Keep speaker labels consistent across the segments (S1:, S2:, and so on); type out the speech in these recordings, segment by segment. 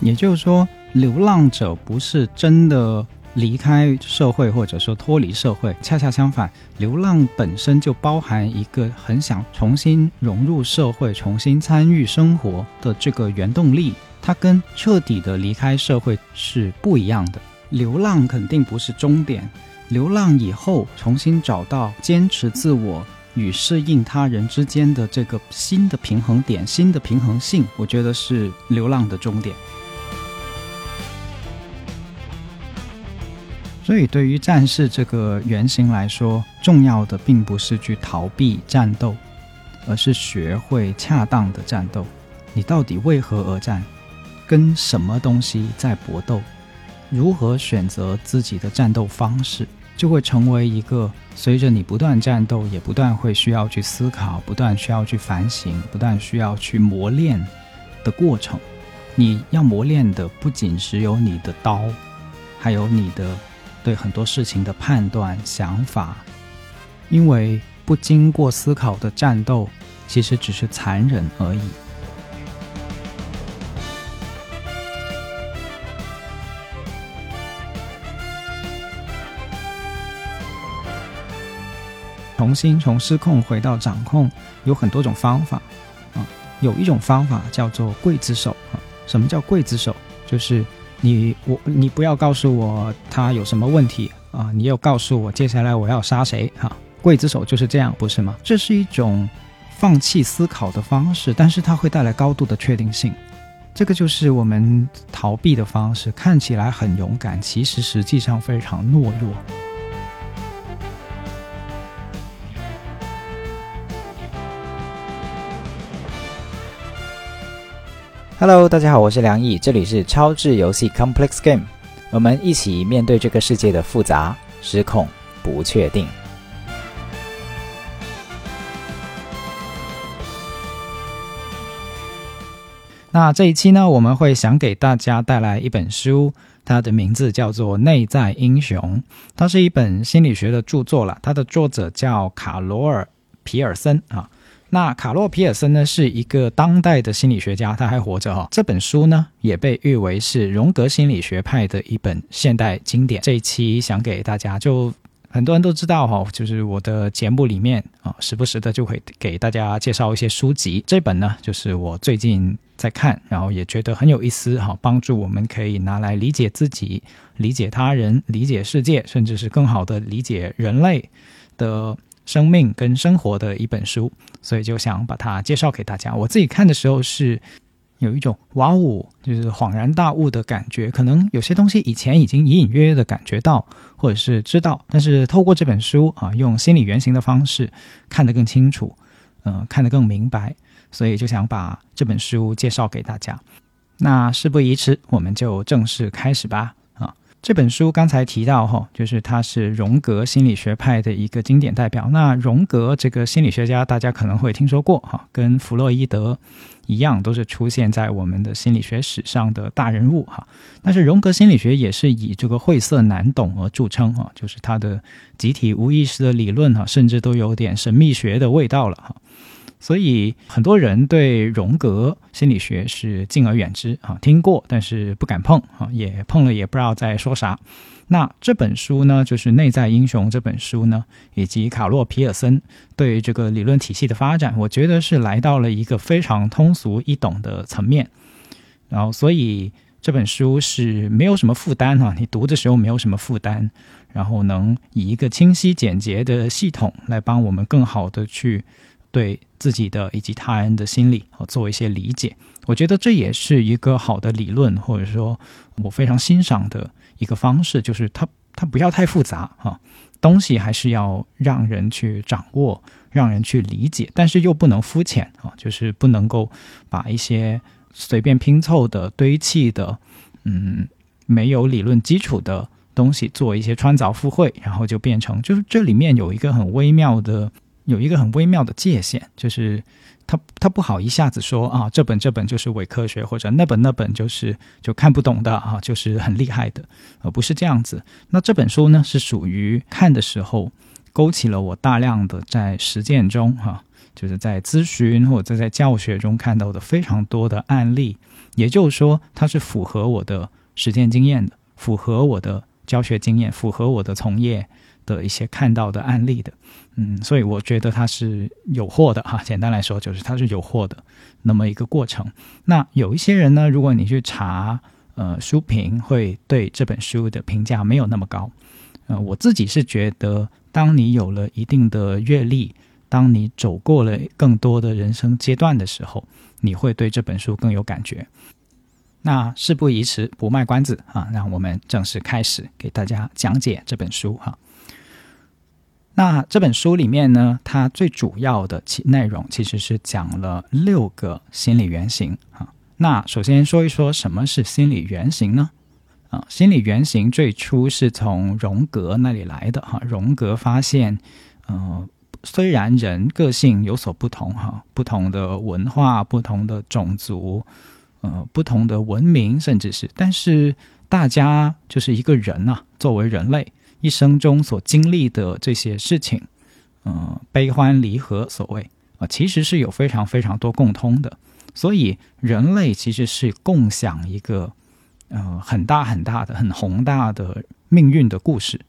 S1: 也就是说，流浪者不是真的离开社会，或者说脱离社会，恰恰相反，流浪本身就包含一个很想重新融入社会、重新参与生活的这个原动力。它跟彻底的离开社会是不一样的。流浪肯定不是终点，流浪以后重新找到坚持自我与适应他人之间的这个新的平衡点、新的平衡性，我觉得是流浪的终点。所以，对于战士这个原型来说，重要的并不是去逃避战斗，而是学会恰当的战斗。你到底为何而战？跟什么东西在搏斗？如何选择自己的战斗方式，就会成为一个随着你不断战斗，也不断会需要去思考、不断需要去反省、不断需要去磨练的过程。你要磨练的不仅只有你的刀，还有你的。对很多事情的判断、想法，因为不经过思考的战斗，其实只是残忍而已。重新从失控回到掌控，有很多种方法啊。有一种方法叫做刽子手啊。什么叫刽子手？就是。你我你不要告诉我他有什么问题啊！你要告诉我接下来我要杀谁哈？刽子手就是这样，不是吗？这是一种放弃思考的方式，但是它会带来高度的确定性。这个就是我们逃避的方式，看起来很勇敢，其实实际上非常懦弱。
S2: Hello，大家好，我是梁毅，这里是超智游戏 Complex Game，我们一起面对这个世界的复杂、失控、不确定。
S1: 那这一期呢，我们会想给大家带来一本书，它的名字叫做《内在英雄》，它是一本心理学的著作了，它的作者叫卡罗尔·皮尔森啊。那卡洛皮尔森呢，是一个当代的心理学家，他还活着哈。这本书呢，也被誉为是荣格心理学派的一本现代经典。这一期想给大家，就很多人都知道哈，就是我的节目里面啊，时不时的就会给大家介绍一些书籍。这本呢，就是我最近在看，然后也觉得很有意思哈，帮助我们可以拿来理解自己、理解他人、理解世界，甚至是更好的理解人类的。生命跟生活的一本书，所以就想把它介绍给大家。我自己看的时候是有一种哇哦，就是恍然大悟的感觉。可能有些东西以前已经隐隐约约的感觉到，或者是知道，但是透过这本书啊，用心理原型的方式看得更清楚，嗯，看得更明白，所以就想把这本书介绍给大家。那事不宜迟，我们就正式开始吧。这本书刚才提到哈，就是他是荣格心理学派的一个经典代表。那荣格这个心理学家，大家可能会听说过哈，跟弗洛伊德一样，都是出现在我们的心理学史上的大人物哈。但是荣格心理学也是以这个晦涩难懂而著称哈，就是他的集体无意识的理论哈，甚至都有点神秘学的味道了哈。所以很多人对荣格心理学是敬而远之啊，听过但是不敢碰啊，也碰了也不知道在说啥。那这本书呢，就是《内在英雄》这本书呢，以及卡洛皮尔森对这个理论体系的发展，我觉得是来到了一个非常通俗易懂的层面。然后，所以这本书是没有什么负担哈，你读的时候没有什么负担，然后能以一个清晰简洁的系统来帮我们更好的去。对自己的以及他人的心理做一些理解，我觉得这也是一个好的理论，或者说我非常欣赏的一个方式，就是它它不要太复杂哈，东西还是要让人去掌握，让人去理解，但是又不能肤浅啊，就是不能够把一些随便拼凑的堆砌的，嗯，没有理论基础的东西做一些穿凿附会，然后就变成就是这里面有一个很微妙的。有一个很微妙的界限，就是他他不好一下子说啊，这本这本就是伪科学，或者那本那本就是就看不懂的啊，就是很厉害的，而不是这样子。那这本书呢，是属于看的时候勾起了我大量的在实践中哈，就是在咨询或者在教学中看到的非常多的案例，也就是说，它是符合我的实践经验的，符合我的教学经验，符合我的从业的一些看到的案例的。嗯，所以我觉得它是有货的哈。简单来说，就是它是有货的那么一个过程。那有一些人呢，如果你去查呃书评，会对这本书的评价没有那么高。呃，我自己是觉得，当你有了一定的阅历，当你走过了更多的人生阶段的时候，你会对这本书更有感觉。那事不宜迟，不卖关子啊，让我们正式开始给大家讲解这本书哈。那这本书里面呢，它最主要的其内容其实是讲了六个心理原型啊。那首先说一说什么是心理原型呢？啊，心理原型最初是从荣格那里来的哈。荣格发现，呃，虽然人个性有所不同哈，不同的文化、不同的种族、呃，不同的文明，甚至是，但是大家就是一个人呐，作为人类一生中所经历的这些事情，嗯，悲欢离合，所谓啊，其实是有非常非常多共通的。所以人类其实是共享一个。呃，很大很大的、很宏大的命运的故事，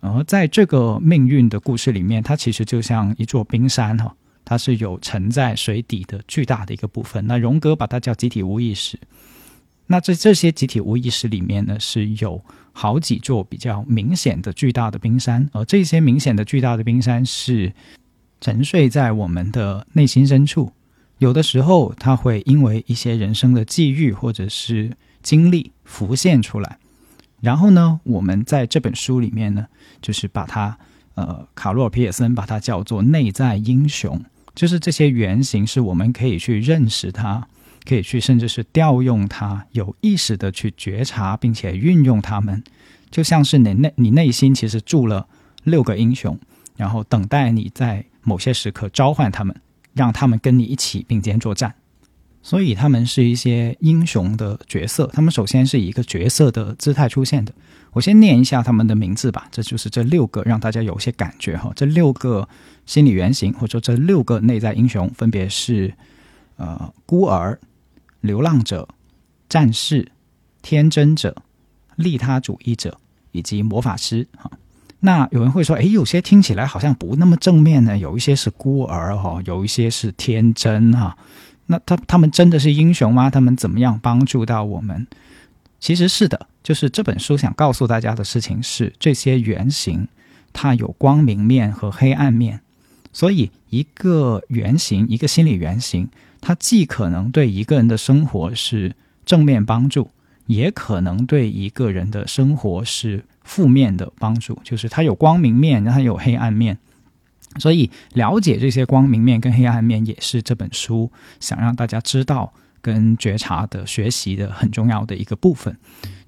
S1: 而在这个命运的故事里面，它其实就像一座冰山哈，它是有沉在水底的巨大的一个部分。那荣格把它叫集体无意识。那在这些集体无意识里面呢，是有好几座比较明显的巨大的冰山，而这些明显的巨大的冰山是沉睡在我们的内心深处。有的时候，它会因为一些人生的际遇，或者是经历浮现出来，然后呢，我们在这本书里面呢，就是把它，呃，卡洛尔皮尔森把它叫做内在英雄，就是这些原型是我们可以去认识它，可以去甚至是调用它，有意识的去觉察并且运用它们，就像是你内你内心其实住了六个英雄，然后等待你在某些时刻召唤他们，让他们跟你一起并肩作战。所以他们是一些英雄的角色，他们首先是以一个角色的姿态出现的。我先念一下他们的名字吧，这就是这六个让大家有些感觉哈。这六个心理原型或者这六个内在英雄，分别是呃孤儿、流浪者、战士、天真者、利他主义者以及魔法师哈。那有人会说，诶，有些听起来好像不那么正面呢，有一些是孤儿哈，有一些是天真哈。那他他们真的是英雄吗？他们怎么样帮助到我们？其实是的，就是这本书想告诉大家的事情是，这些原型它有光明面和黑暗面，所以一个原型，一个心理原型，它既可能对一个人的生活是正面帮助，也可能对一个人的生活是负面的帮助，就是它有光明面，它有黑暗面。所以，了解这些光明面跟黑暗面，也是这本书想让大家知道跟觉察的学习的很重要的一个部分。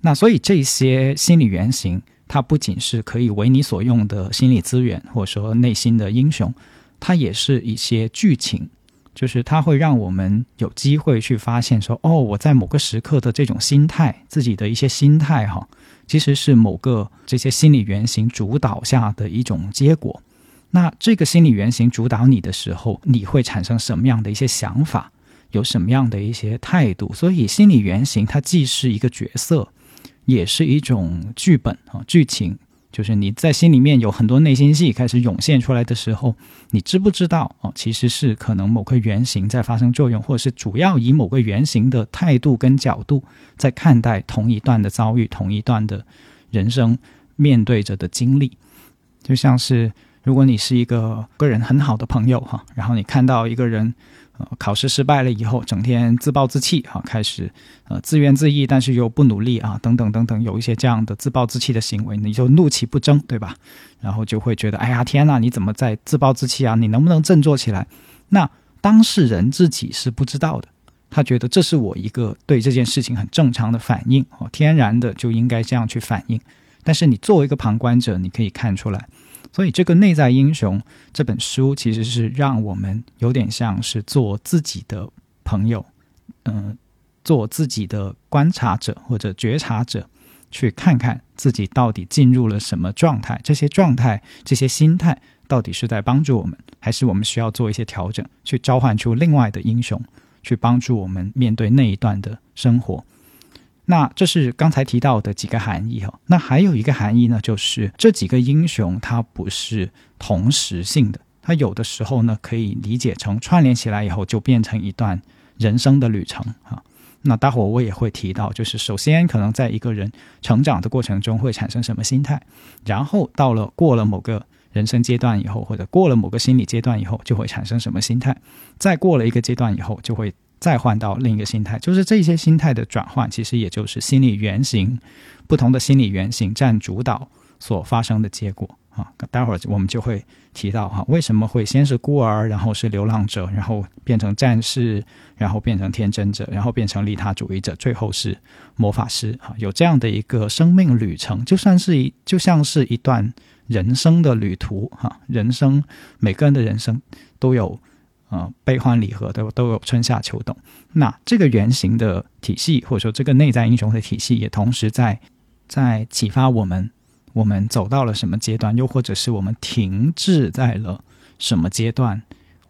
S1: 那所以，这些心理原型，它不仅是可以为你所用的心理资源，或者说内心的英雄，它也是一些剧情，就是它会让我们有机会去发现说，哦，我在某个时刻的这种心态，自己的一些心态，哈，其实是某个这些心理原型主导下的一种结果。那这个心理原型主导你的时候，你会产生什么样的一些想法，有什么样的一些态度？所以，心理原型它既是一个角色，也是一种剧本啊，剧情。就是你在心里面有很多内心戏开始涌现出来的时候，你知不知道哦？其实是可能某个原型在发生作用，或者是主要以某个原型的态度跟角度在看待同一段的遭遇，同一段的人生面对着的经历，就像是。如果你是一个个人很好的朋友哈，然后你看到一个人，考试失败了以后，整天自暴自弃哈，开始呃自怨自艾，但是又不努力啊，等等等等，有一些这样的自暴自弃的行为，你就怒其不争，对吧？然后就会觉得，哎呀，天呐，你怎么在自暴自弃啊？你能不能振作起来？那当事人自己是不知道的，他觉得这是我一个对这件事情很正常的反应哦，天然的就应该这样去反应。但是你作为一个旁观者，你可以看出来。所以，这个内在英雄这本书其实是让我们有点像是做自己的朋友，嗯，做自己的观察者或者觉察者，去看看自己到底进入了什么状态，这些状态、这些心态到底是在帮助我们，还是我们需要做一些调整，去召唤出另外的英雄，去帮助我们面对那一段的生活。那这是刚才提到的几个含义哈。那还有一个含义呢，就是这几个英雄它不是同时性的，它有的时候呢可以理解成串联起来以后就变成一段人生的旅程哈。那待会儿我也会提到，就是首先可能在一个人成长的过程中会产生什么心态，然后到了过了某个人生阶段以后，或者过了某个心理阶段以后，就会产生什么心态，再过了一个阶段以后，就会再换到另一个心态，就是这些心态的转换，其实也就是心理原型不同的心理原型占主导所发生的结果。啊，待会儿我们就会提到哈，为什么会先是孤儿，然后是流浪者，然后变成战士，然后变成天真者，然后变成利他主义者，最后是魔法师啊？有这样的一个生命旅程，就算是一就像是一段人生的旅途哈。人生每个人的人生都有呃悲欢离合，都都有春夏秋冬。那这个原型的体系，或者说这个内在英雄的体系，也同时在在启发我们。我们走到了什么阶段，又或者是我们停滞在了什么阶段？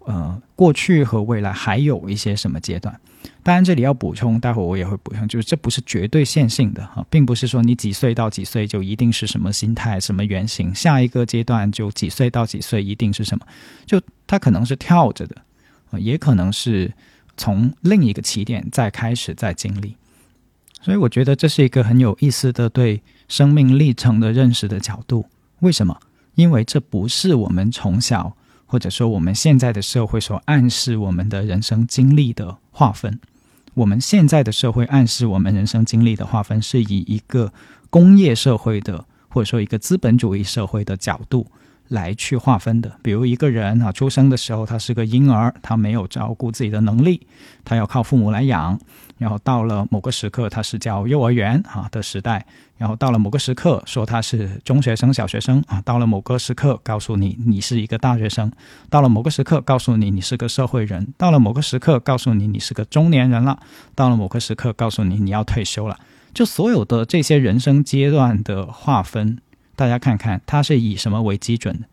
S1: 呃，过去和未来还有一些什么阶段？当然，这里要补充，待会我也会补充，就是这不是绝对线性的哈，并不是说你几岁到几岁就一定是什么心态、什么原型，下一个阶段就几岁到几岁一定是什么，就它可能是跳着的，也可能是从另一个起点再开始再经历。所以我觉得这是一个很有意思的对生命历程的认识的角度。为什么？因为这不是我们从小或者说我们现在的社会所暗示我们的人生经历的划分。我们现在的社会暗示我们人生经历的划分，是以一个工业社会的或者说一个资本主义社会的角度。来去划分的，比如一个人啊，出生的时候他是个婴儿，他没有照顾自己的能力，他要靠父母来养。然后到了某个时刻，他是叫幼儿园啊的时代。然后到了某个时刻，说他是中学生、小学生啊。到了某个时刻，告诉你你是一个大学生。到了某个时刻，告诉你你是个社会人。到了某个时刻，告诉你你是个中年人了。到了某个时刻，告诉你你要退休了。就所有的这些人生阶段的划分。大家看看，它是以什么为基准的？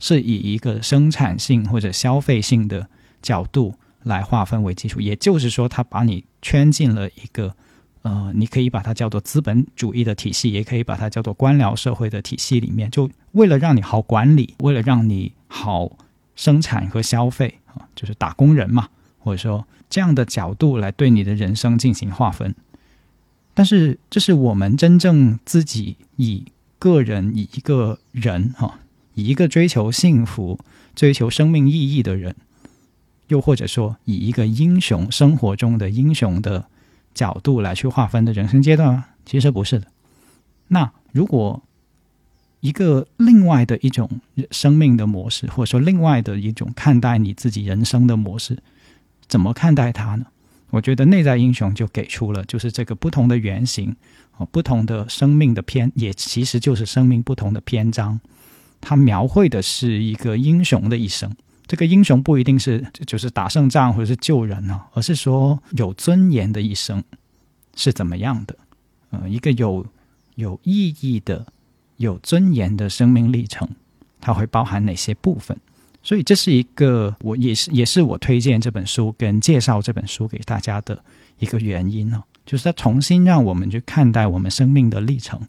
S1: 是以一个生产性或者消费性的角度来划分为基础。也就是说，它把你圈进了一个，呃，你可以把它叫做资本主义的体系，也可以把它叫做官僚社会的体系里面。就为了让你好管理，为了让你好生产和消费啊，就是打工人嘛，或者说这样的角度来对你的人生进行划分。但是，这是我们真正自己以。个人以一个人哈，以一个追求幸福、追求生命意义的人，又或者说以一个英雄生活中的英雄的角度来去划分的人生阶段吗？其实不是的。那如果一个另外的一种生命的模式，或者说另外的一种看待你自己人生的模式，怎么看待它呢？我觉得内在英雄就给出了，就是这个不同的原型。哦，不同的生命的篇，也其实就是生命不同的篇章。它描绘的是一个英雄的一生。这个英雄不一定是就是打胜仗或者是救人啊，而是说有尊严的一生是怎么样的？呃，一个有有意义的、有尊严的生命历程，它会包含哪些部分？所以这是一个我也是也是我推荐这本书跟介绍这本书给大家的一个原因呢。就是他重新让我们去看待我们生命的历程，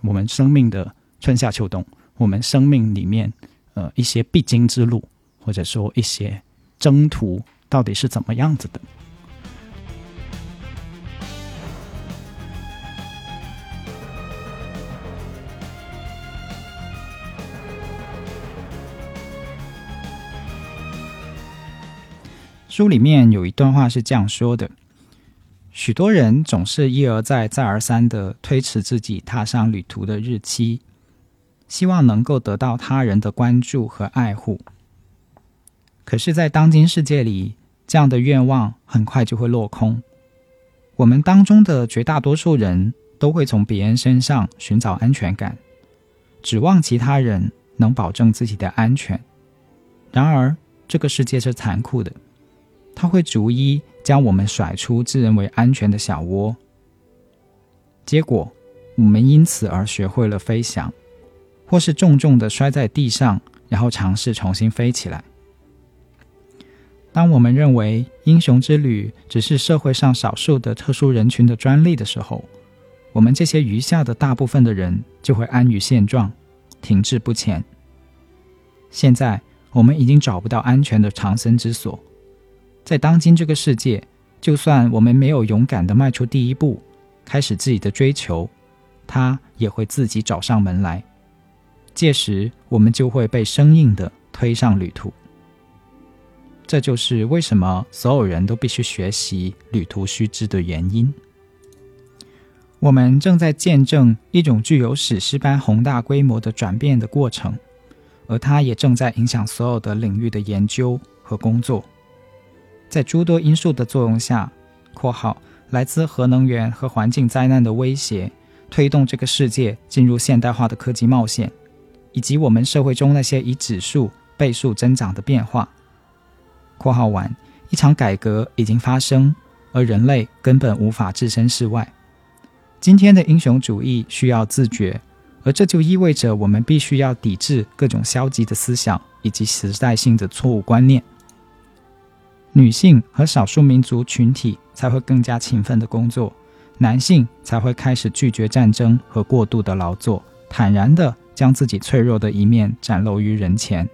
S1: 我们生命的春夏秋冬，我们生命里面呃一些必经之路，或者说一些征途到底是怎么样子的。书里面有一段话是这样说的。许多人总是一而再、再而三的推迟自己踏上旅途的日期，希望能够得到他人的关注和爱护。可是，在当今世界里，这样的愿望很快就会落空。我们当中的绝大多数人都会从别人身上寻找安全感，指望其他人能保证自己的安全。然而，这个世界是残酷的，它会逐一。将我们甩出自认为安全的小窝，结果我们因此而学会了飞翔，或是重重的摔在地上，然后尝试重新飞起来。当我们认为英雄之旅只是社会上少数的特殊人群的专利的时候，我们这些余下的大部分的人就会安于现状，停滞不前。现在我们已经找不到安全的藏身之所，在当今这个世界，就算我们没有勇敢的迈出第一步，开始自己的追求，它也会自己找上门来。届时，我们就会被生硬的推上旅途。这就是为什么所有人都必须学习旅途须知的原因。我们正在见证一种具有史诗般宏大规模的转变的过程，而它也正在影响所有的领域的研究和工作。在诸多因素的作用下（括号来自核能源和环境灾难的威胁），推动这个世界进入现代化的科技冒险，以及我们社会中那些以指数、倍数增长的变化。括号完，一场改革已经发生，而人类根本无法置身事外。今天的英雄主义需要自觉，而这就意味着我们必须要抵制各种消极的思想以及时代性的错误观念。女性和少数民族群体才会更加勤奋的工作，男性才会开始拒绝战争和过度的劳作，坦然地将自己脆弱的一面展露于人前，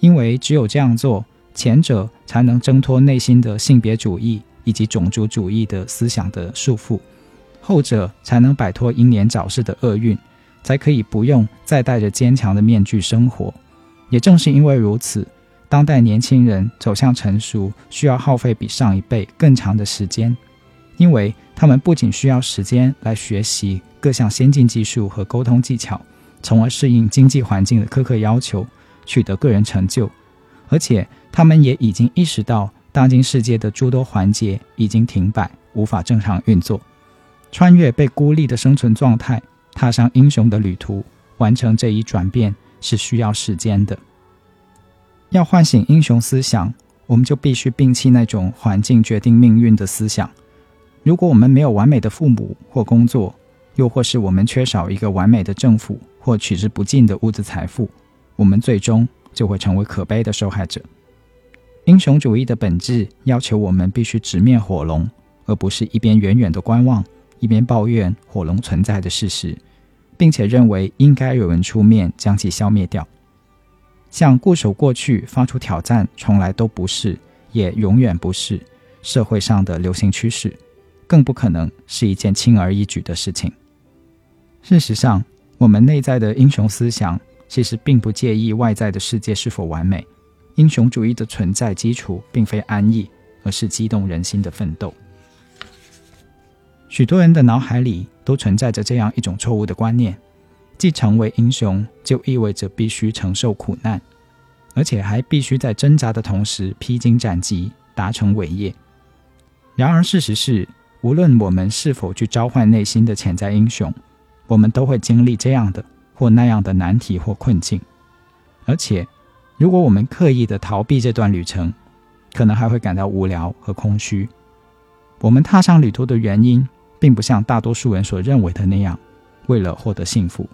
S1: 因为只有这样做。前者才能挣脱内心的性别主义以及种族主义的思想的束缚，后者才能摆脱英年早逝的厄运，才可以不用再戴着坚强的面具生活。也正是因为如此，当代年轻人走向成熟需要耗费比上一辈更长的时间，因为他们不仅需要时间来学习各项先进技术和沟通技巧，从而适应经济环境的苛刻要求，取得个人成就。而且，他们也已经意识到，当今世界的诸多环节已经停摆，无法正常运作。穿越被孤立的生存状态，踏上英雄的旅途，完成这一转变是需要时间的。要唤醒英雄思想，我们就必须摒弃那种环境决定命运的思想。如果我们没有完美的父母或工作，又或是我们缺少一个完美的政府或取之不尽的物质财富，我们最终。就会成为可悲的受害者。英雄主义的本质要求我们必须直面火龙，而不是一边远远的观望，一边抱怨火龙存在的事实，并且认为应该有人出面将其消灭掉。向固守过去发出挑战，从来都不是，也永远不是社会上的流行趋势，更不可能是一件轻而易举的事情。事实上，我们内在的英雄思想。其实并不介意外在的世界是否完美，英雄主义的存在基础并非安逸，而是激动人心的奋斗。许多人的脑海里都存在着这样一种错误的观念：，既成为英雄，就意味着必须承受苦难，而且还必须在挣扎的同时披荆斩棘，达成伟业。然而，事实是，无论我们是否去召唤内心的潜在英雄，我们都会经历这样的。或那样的难题或困境，而且，如果我们刻意的逃避这段旅程，可能还会感到无聊和空虚。我们踏上旅途的原因，并不像大多数人所认为的那样，为了获得幸福。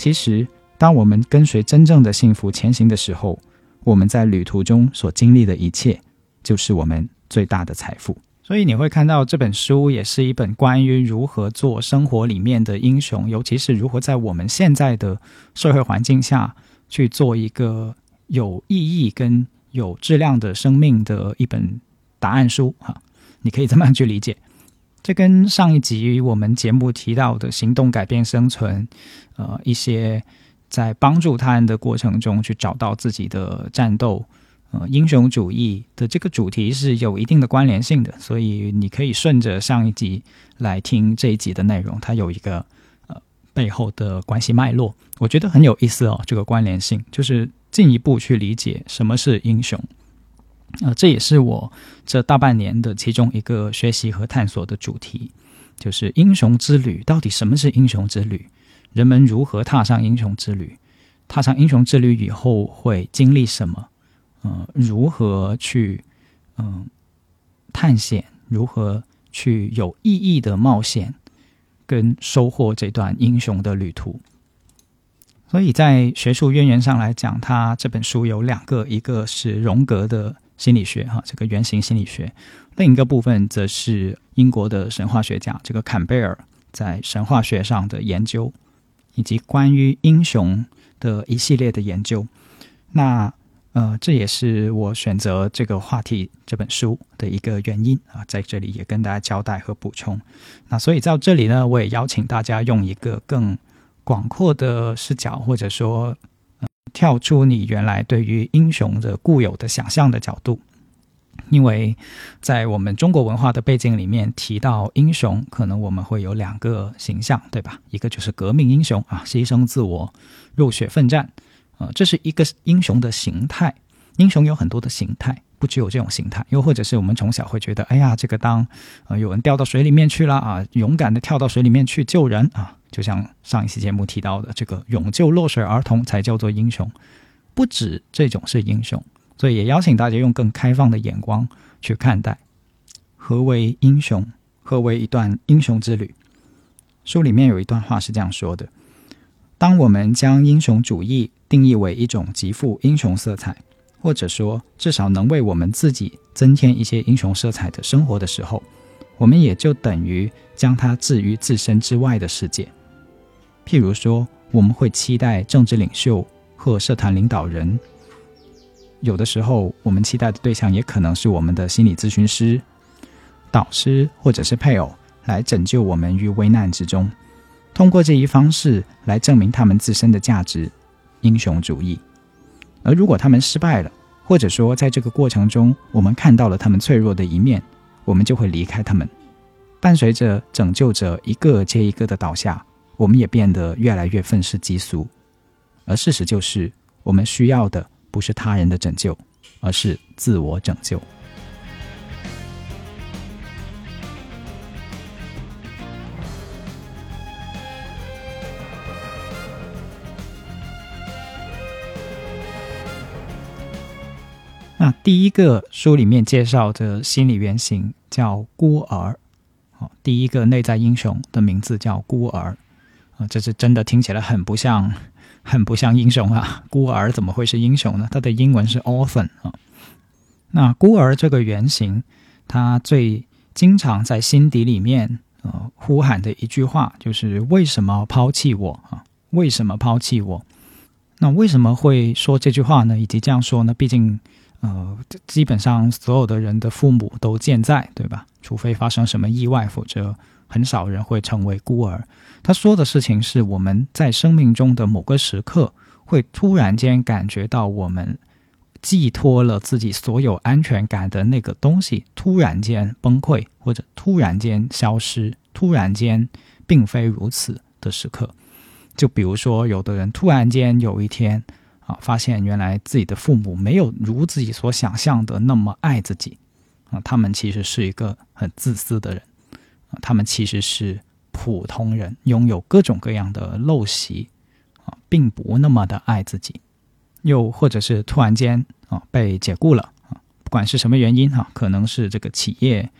S1: 其实，当我们跟随真正的幸福前行的时候，我们在旅途中所经历的一切，就是我们最大的财富。所以你会看到这本书也是一本关于如何做生活里面的英雄，尤其是如何在我们现在的社会环境下去做一个有意义跟有质量的生命的一本答案书哈。你可以这么去理解。这跟上一集我们节目提到的行动改变生存，呃，一些在帮助他人的过程中去找到自己的战斗。呃，英雄主义的这个主题是有一定的关联性的，所以你可以顺着上一集来听这一集的内容，它有一个呃背后的关系脉络，我觉得很有意思哦。这个关联性就是进一步去理解什么是英雄，呃，这也是我这大半年的其中一个学习和探索的主题，就是英雄之旅到底什么是英雄之旅？人们如何踏上英雄之旅？踏上英雄之旅以后会经历什么？嗯，如何去嗯探险？如何去有意义的冒险，跟收获这段英雄的旅途？所以在学术渊源上来讲，他这本书有两个，一个是荣格的心理学哈，这个原型心理学。另一个部分则是英国的神话学家这个坎贝尔在神话学上的研究，以及关于英雄的一系列的研究。那呃，这也是我选择这个话题这本书的一个原因啊，在这里也跟大家交代和补充。那所以到这里呢，我也邀请大家用一个更广阔的视角，或者说跳出你原来对于英雄的固有的想象的角度，因为在我们中国文化的背景里面提到英雄，可能我们会有两个形象，对吧？一个就是革命英雄啊，牺牲自我，热血奋战。呃，这是一个英雄的形态。英雄有很多的形态，不只有这种形态。又或者是我们从小会觉得，哎呀，这个当呃有人掉到水里面去了啊，勇敢的跳到水里面去救人啊，就像上一期节目提到的，这个勇救落水儿童才叫做英雄。不止这种是英雄，所以也邀请大家用更开放的眼光去看待何为英雄，何为一段英雄之旅。书里面有一段话是这样说的：当我们将英雄主义定义为一种极富英雄色彩，或者说至少能为我们自己增添一些英雄色彩的生活的时候，我们也就等于将它置于自身之外的世界。譬如说，我们会期待政治领袖或社团领导人，有的时候我们期待的对象也可能是我们的心理咨询师、导师或者是配偶，来拯救我们于危难之中，通过这一方式来证明他们自身的价值。英雄主义，而如果他们失败了，或者说在这个过程中我们看到了他们脆弱的一面，我们就会离开他们。伴随着拯救者一个接一个的倒下，我们也变得越来越愤世嫉俗。而事实就是，我们需要的不是他人的拯救，而是自我拯救。那第一个书里面介绍的心理原型叫孤儿，哦，第一个内在英雄的名字叫孤儿，这是真的听起来很不像，很不像英雄啊！孤儿怎么会是英雄呢？它的英文是 orphan 啊。那孤儿这个原型，他最经常在心底里面呃呼喊的一句话就是“为什么抛弃我啊？为什么抛弃我？”那为什么会说这句话呢？以及这样说呢？毕竟。呃，基本上所有的人的父母都健在，对吧？除非发生什么意外，否则很少人会成为孤儿。他说的事情是我们在生命中的某个时刻，会突然间感觉到我们寄托了自己所有安全感的那个东西突然间崩溃，或者突然间消失，突然间并非如此的时刻。就比如说，有的人突然间有一天。啊，发现原来自己的父母没有如自己所想象的那么爱自己，啊，他们其实是一个很自私的人，他们其实是普通人，拥有各种各样的陋习，啊，并不那么的爱自己，又或者是突然间啊被解雇了，啊，不管是什么原因哈，可能是这个企业，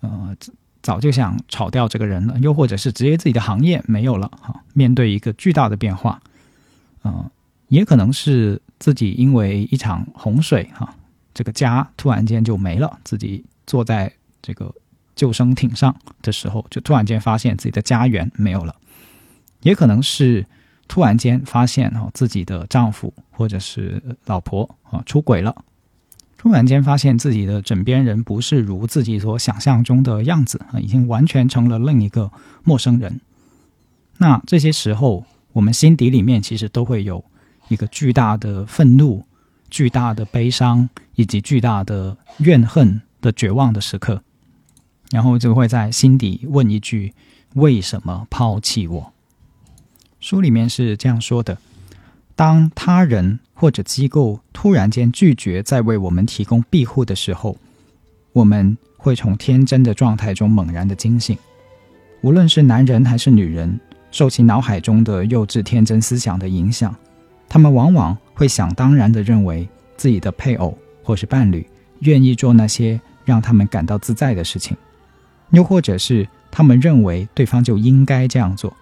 S1: 呃，早就想炒掉这个人了，又或者是直接自己的行业没有了，哈，面对一个巨大的变化，嗯。也可能是自己因为一场洪水，哈，这个家突然间就没了。自己坐在这个救生艇上的时候，就突然间发现自己的家园没有了。也可能是突然间发现，哈，自己的丈夫或者是老婆啊出轨了。突然间发现自己的枕边人不是如自己所想象中的样子啊，已经完全成了另一个陌生人。那这些时候，我们心底里面其实都会有。一个巨大的愤怒、巨大的悲伤以及巨大的怨恨的绝望的时刻，然后就会在心底问一句：“为什么抛弃我？”书里面是这样说的：当他人或者机构突然间拒绝再为我们提供庇护的时候，我们会从天真的状态中猛然的惊醒。无论是男人还是女人，受其脑海中的幼稚天真思想的影响。他们往往会想当然的认为自己的配偶或是伴侣愿意做那些让他们感到自在的事情，又或者是他们认为对方就应该这样做。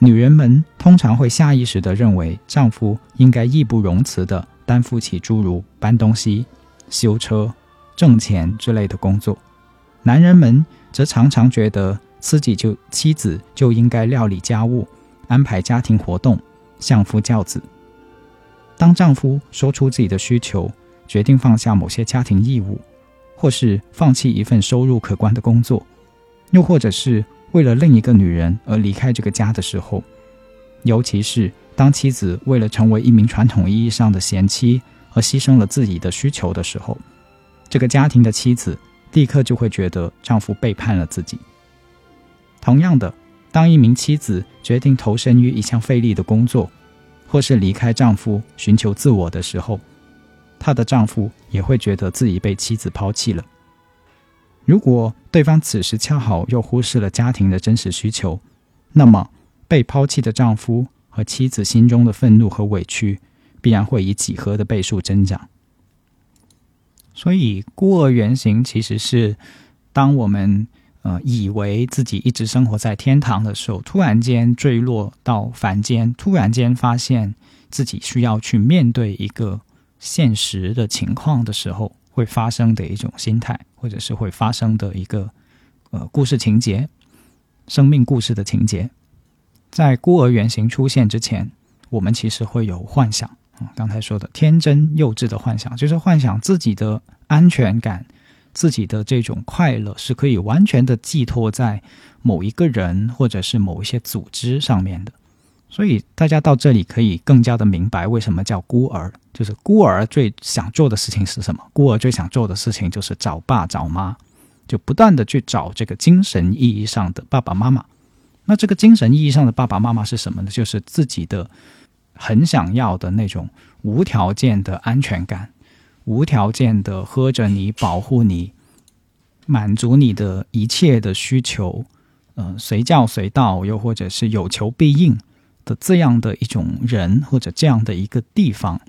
S1: 女人们通常会下意识地认为丈夫应该义不容辞地担负起诸如搬东西、修车、挣钱之类的工作；男人们则常常觉得自己就妻子就应该料理家务、安排家庭活动、相夫教子。当丈夫说出自己的需求，决定放下某些家庭义务，或是放弃一份收入可观的工作，又或者是为了另一个女人而离开这个家的时候，尤其是当妻子为了成为一名传统意义上的贤妻而牺牲了自己的需求的时候，这个家庭的妻子立刻就会觉得丈夫背叛了自己。同样的，当一名妻子决定投身于一项费力的工作，或是离开丈夫寻求自我的时候，她的丈夫也会觉得自己被妻子抛弃了。如果对方此时恰好又忽视了家庭的真实需求，那么被抛弃的丈夫和妻子心中的愤怒和委屈，必然会以几何的倍数增长。所以，孤儿原型其实是当我们呃以为自己一直生活在天堂的时候，突然间坠落到凡间，突然间发现自己需要去面对一个现实的情况的时候，会发生的一种心态，或者是会发生的一个呃故事情节，生命故事的情节。在孤儿原型出现之前，我们其实会有幻想啊，刚才说的天真幼稚的幻想，就是幻想自己的安全感、自己的这种快乐是可以完全的寄托在某一个人或者是某一些组织上面的。所以大家到这里可以更加的明白为什么叫孤儿，就是孤儿最想做的事情是什么？孤儿最想做的事情就是找爸找妈，就不断的去找这个精神意义上的爸爸妈妈。那这个精神意义上的爸爸妈妈是什么呢？就是自己的很想要的那种无条件的安全感，无条件的呵着你、保护你、满足你的一切的需求，呃，随叫随到，又或者是有求必应的这样的一种人，或者这样的一个地方。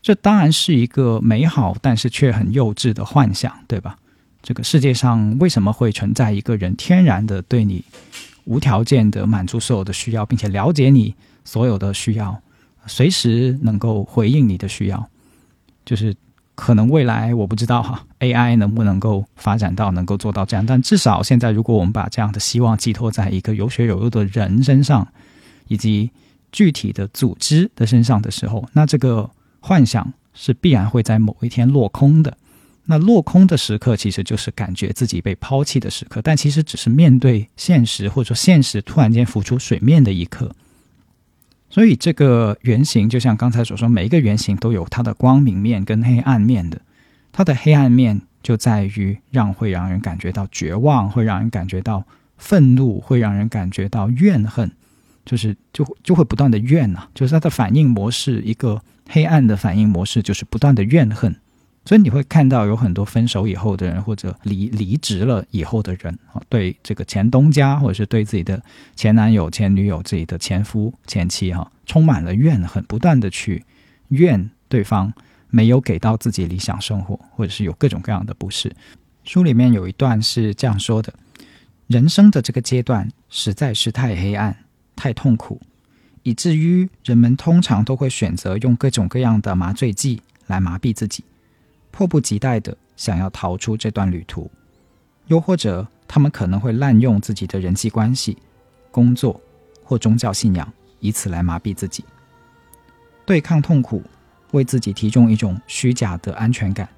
S1: 这当然是一个美好，但是却很幼稚的幻想，对吧？这个世界上为什么会存在一个人天然的对你？无条件的满足所有的需要，并且了解你所有的需要，随时能够回应你的需要。就是可能未来我不知道哈，AI 能不能够发展到能够做到这样，但至少现在，如果我们把这样的希望寄托在一个有血有肉的人身上，以及具体的组织的身上的时候，那这个幻想是必然会在某一天落空的。那落空的时刻，其实就是感觉自己被抛弃的时刻，但其实只是面对现实，或者说现实突然间浮出水面的一刻。所以，这个原型就像刚才所说，每一个原型都有它的光明面跟黑暗面的。它的黑暗面就在于让会让人感觉到绝望，会让人感觉到愤怒，会让人感觉到怨恨，就是就就会不断的怨呐，就是他的反应模式，一个黑暗的反应模式，就是不断的怨恨。所以你会看到有很多分手以后的人，或者离离职了以后的人，啊，对这个前东家，或者是对自己的前男友、前女友、自己的前夫、前妻，哈，充满了怨恨，不断的去怨对方没有给到自己理想生活，或者是有各种各样的不是。书里面有一段是这样说的：人生的这个阶段实在是太黑暗、太痛苦，以至于人们通常都会选择用各种各样的麻醉剂来麻痹自己。迫不及待的想要逃出这段旅途，又或者他们可能会滥用自己的人际关系、工作或宗教信仰，以此来麻痹自己，对抗痛苦，为自己提供一种虚假的安全感。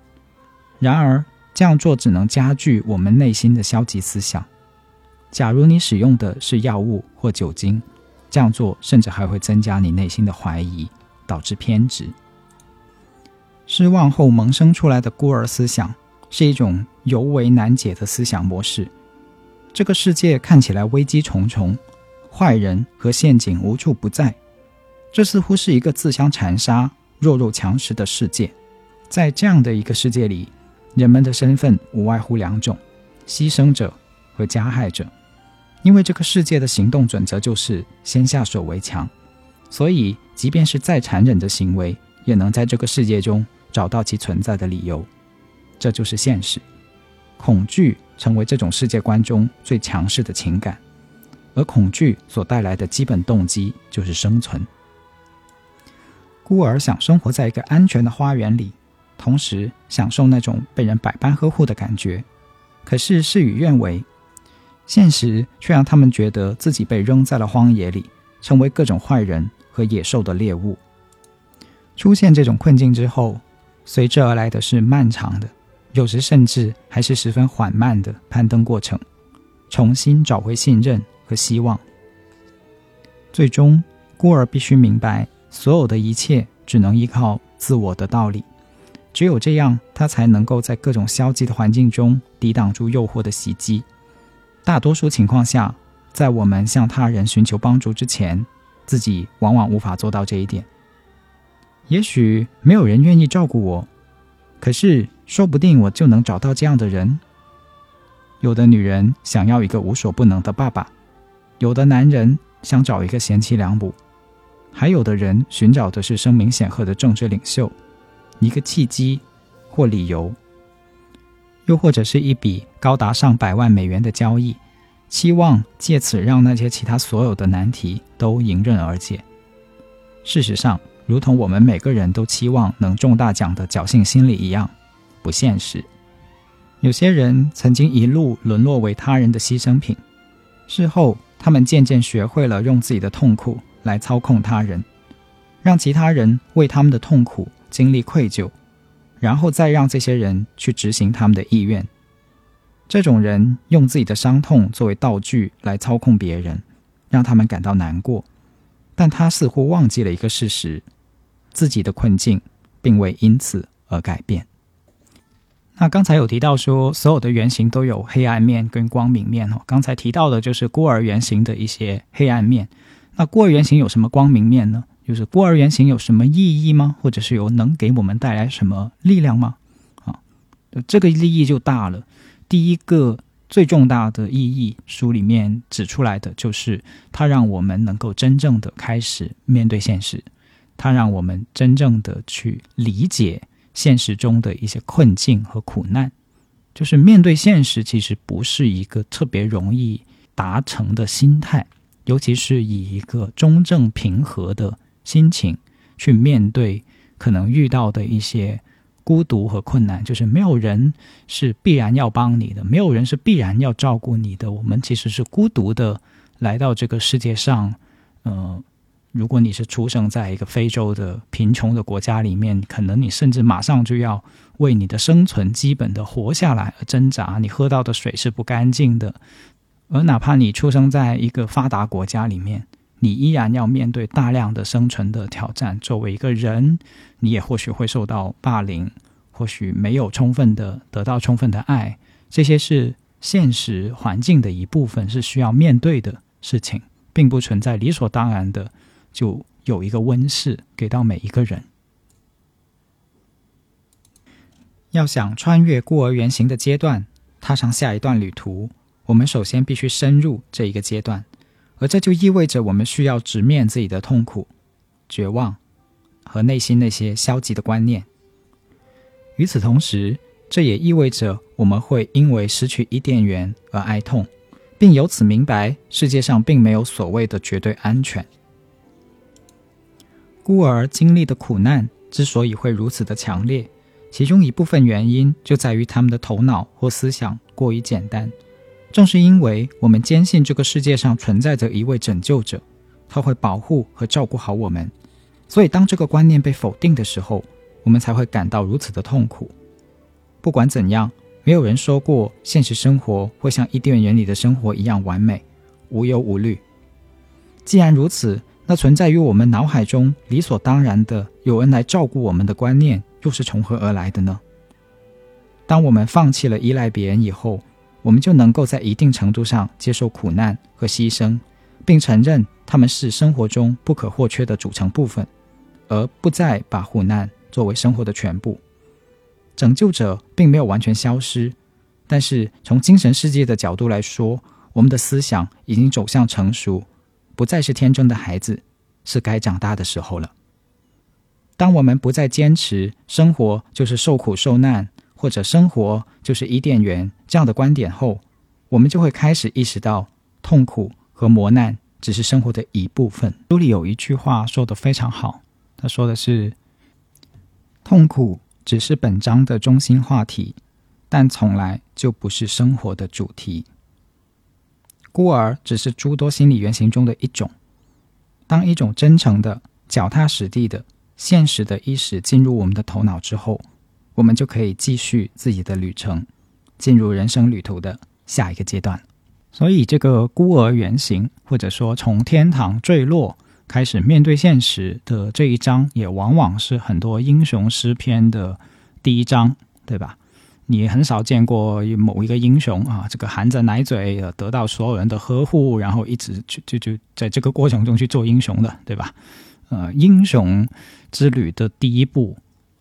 S1: 然而，这样做只能加剧我们内心的消极思想。假如你使用的是药物或酒精，这样做甚至还会增加你内心的怀疑，导致偏执。失望后萌生出来的孤儿思想是一种尤为难解的思想模式。这个世界看起来危机重重，坏人和陷阱无处不在。这似乎是一个自相残杀、弱肉强食的世界。在这样的一个世界里，人们的身份无外乎两种：牺牲者和加害者。因为这个世界的行动准则就是先下手为强，所以即便是再残忍的行为，也能在这个世界中。找到其存在的理由，这就是现实。恐惧成为这种世界观中最强势的情感，而恐惧所带来的基本动机就是生存。孤儿想生活在一个安全的花园里，同时享受那种被人百般呵护的感觉。可是事与愿违，现实却让他们觉得自己被扔在了荒野里，成为各种坏人和野兽的猎物。出现这种困境之后，随之而来的是漫长的，有时甚至还是十分缓慢的攀登过程，重新找回信任和希望。最终，孤儿必须明白，所有的一切只能依靠自我的道理。只有这样，他才能够在各种消极的环境中抵挡住诱惑的袭击。大多数情况下，在我们向他人寻求帮助之前，自己往往无法做到这一点。也许没有人愿意照顾我，可是说不定我就能找到这样的人。有的女人想要一个无所不能的爸爸，有的男人想找一个贤妻良母，还有的人寻找的是声名显赫的政治领袖。一个契机或理由，又或者是一笔高达上百万美元的交易，期望借此让那些其他所有的难题都迎刃而解。事实上，如同我们每个人都期望能中大奖的侥幸心理一样，不现实。有些人曾经一路沦落为他人的牺牲品，事后他们渐渐学会了用自己的痛苦来操控他人，让其他人为他们的痛苦。经历愧疚，然后再让这些人去执行他们的意愿。这种人用自己的伤痛作为道具来操控别人，让他们感到难过。但他似乎忘记了一个事实：自己的困境并未因此而改变。那刚才有提到说，所有的原型都有黑暗面跟光明面哦。刚才提到的就是孤儿原型的一些黑暗面。那孤儿原型有什么光明面呢？就是孤儿原型有什么意义吗？或者是有能给我们带来什么力量吗？啊，这个利益就大了。第一个最重大的意义，书里面指出来的就是，它让我们能够真正的开始面对现实，它让我们真正的去理解现实中的一些困境和苦难。就是面对现实，其实不是一个特别容易达成的心态，尤其是以一个中正平和的。心情去面对可能遇到的一些孤独和困难，就是没有人是必然要帮你的，没有人是必然要照顾你的。我们其实是孤独的来到这个世界上。呃，如果你是出生在一个非洲的贫穷的国家里面，可能你甚至马上就要为你的生存基本的活下来而挣扎。你喝到的水是不干净的，而哪怕你出生在一个发达国家里面。你依然要面对大量的生存的挑战。作为一个人，你也或许会受到霸凌，或许没有充分的得到充分的爱，这些是现实环境的一部分，是需要面对的事情，并不存在理所当然的就有一个温室给到每一个人。要想穿越孤儿原型的阶段，踏上下一段旅途，我们首先必须深入这一个阶段。而这就意味着我们需要直面自己的痛苦、绝望和内心那些消极的观念。与此同时，这也意味着我们会因为失去伊甸园而哀痛，并由此明白世界上并没有所谓的绝对安全。孤儿经历的苦难之所以会如此的强烈，其中一部分原因就在于他们的头脑或思想过于简单。正是因为我们坚信这个世界上存在着一位拯救者，他会保护和照顾好我们，所以当这个观念被否定的时候，我们才会感到如此的痛苦。不管怎样，没有人说过现实生活会像伊甸园里的生活一样完美、无忧无虑。既然如此，那存在于我们脑海中理所当然的有人来照顾我们的观念，又是从何而来的呢？当我们放弃了依赖别人以后，我们就能够在一定程度上接受苦难和牺牲，并承认他们是生活中不可或缺的组成部分，而不再把苦难作为生活的全部。拯救者并没有完全消失，但是从精神世界的角度来说，我们的思想已经走向成熟，不再是天真的孩子，是该长大的时候了。当我们不再坚持生活就是受苦受难。或者生活就是伊甸园这样的观点后，我们就会开始意识到，痛苦和磨难只是生活的一部分。书里有一句话说的非常好，他说的是：“痛苦只是本章的中心话题，但从来就不是生活的主题。孤儿只是诸多心理原型中的一种。当一种真诚的、脚踏实地的、现实的意识进入我们的头脑之后，我们就可以继续自己的旅程，进入人生旅途的下一个阶段。所以，这个孤儿原型，或者说从天堂坠落开始面对现实的这一章，也往往是很多英雄诗篇的第一章，对吧？你很少见过某一个英雄啊，这个含着奶嘴得到所有人的呵护，然后一直就就就在这个过程中去做英雄的，对吧？呃，英雄之旅的第一步，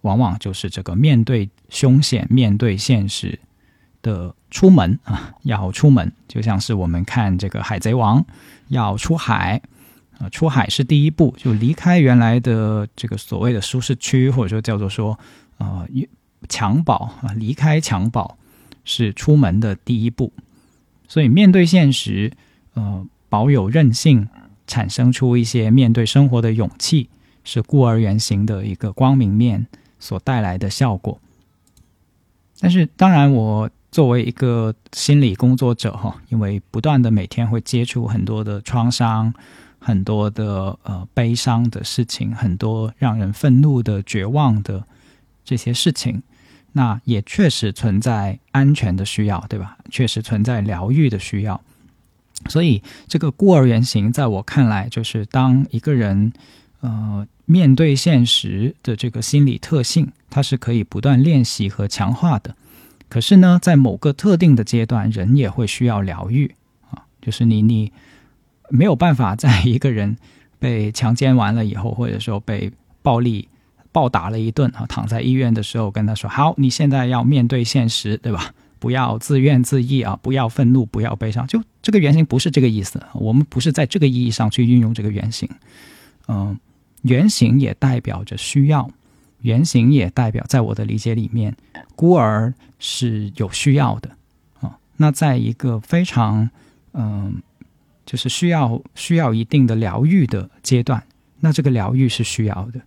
S1: 往往就是这个面对凶险、面对现实的出门啊，要出门，就像是我们看这个《海贼王》要出海啊，出海是第一步，就离开原来的这个所谓的舒适区，或者说叫做说啊。襁褓啊，离开襁褓是出门的第一步，所以面对现实，呃，保有韧性，产生出一些面对生活的勇气，是孤儿原型的一个光明面所带来的效果。但是，当然，我作为一个心理工作者哈，因为不断的每天会接触很多的创伤，很多的呃悲伤的事情，很多让人愤怒的、绝望的这些事情。那也确实存在安全的需要，对吧？确实存在疗愈的需要。所以，这个孤儿原型在我看来，就是当一个人呃面对现实的这个心理特性，它是可以不断练习和强化的。可是呢，在某个特定的阶段，人也会需要疗愈啊，就是你你没有办法在一个人被强奸完了以后，或者说被暴力。暴打了一顿啊！躺在医院的时候，跟他说：“好，你现在要面对现实，对吧？不要自怨自艾啊！不要愤怒，不要悲伤。就这个原型不是这个意思。我们不是在这个意义上去运用这个原型。嗯，原型也代表着需要，原型也代表，在我的理解里面，孤儿是有需要的啊。那在一个非常嗯，就是需要需要一定的疗愈的阶段，那这个疗愈是需要的。”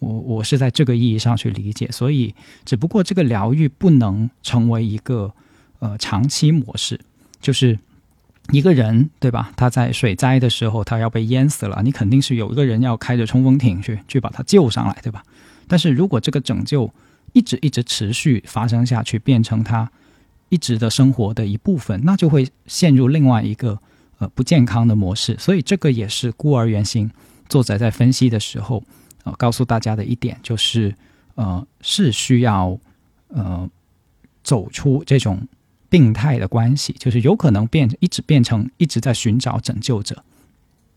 S1: 我我是在这个意义上去理解，所以只不过这个疗愈不能成为一个呃长期模式，就是一个人对吧？他在水灾的时候他要被淹死了，你肯定是有一个人要开着冲锋艇去去把他救上来，对吧？但是如果这个拯救一直一直持续发生下去，变成他一直的生活的一部分，那就会陷入另外一个呃不健康的模式。所以这个也是孤儿原型作者在分析的时候。呃，告诉大家的一点就是，呃，是需要呃走出这种病态的关系，就是有可能变一直变成一直在寻找拯救者。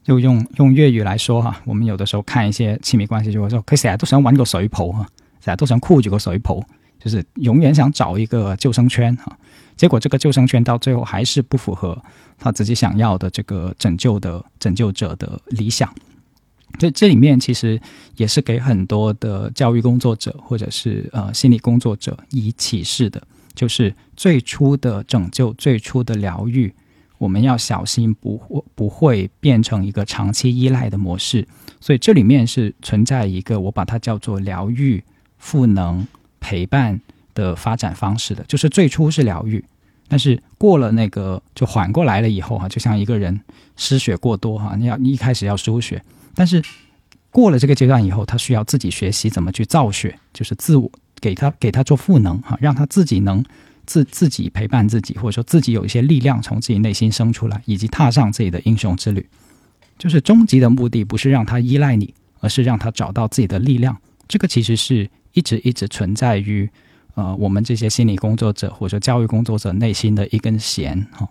S1: 就用用粤语来说哈，我们有的时候看一些亲密关系，就会说，佢成日都想玩个水泡哈，成日都想酷几个水泡，就是永远想找一个救生圈哈。结果这个救生圈到最后还是不符合他自己想要的这个拯救的拯救者的理想。这这里面其实也是给很多的教育工作者或者是呃心理工作者以启示的，就是最初的拯救、最初的疗愈，我们要小心不会不会变成一个长期依赖的模式。所以这里面是存在一个我把它叫做疗愈、赋能、陪伴的发展方式的，就是最初是疗愈，但是过了那个就缓过来了以后哈，就像一个人失血过多哈，你要一开始要输血。但是过了这个阶段以后，他需要自己学习怎么去造血，就是自我给他给他做赋能哈，让他自己能自自己陪伴自己，或者说自己有一些力量从自己内心生出来，以及踏上自己的英雄之旅。就是终极的目的不是让他依赖你，而是让他找到自己的力量。这个其实是一直一直存在于呃我们这些心理工作者或者说教育工作者内心的一根弦哈。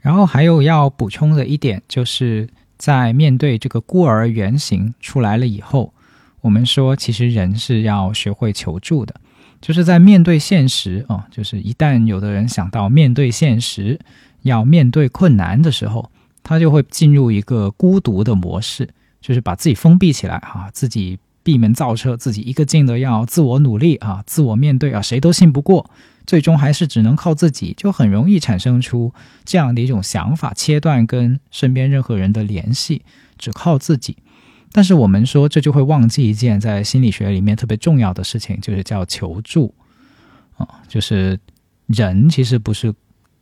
S1: 然后还有要补充的一点就是。在面对这个孤儿原型出来了以后，我们说，其实人是要学会求助的，就是在面对现实啊，就是一旦有的人想到面对现实，要面对困难的时候，他就会进入一个孤独的模式，就是把自己封闭起来啊，自己闭门造车，自己一个劲的要自我努力啊，自我面对啊，谁都信不过。最终还是只能靠自己，就很容易产生出这样的一种想法，切断跟身边任何人的联系，只靠自己。但是我们说这就会忘记一件在心理学里面特别重要的事情，就是叫求助啊，就是人其实不是，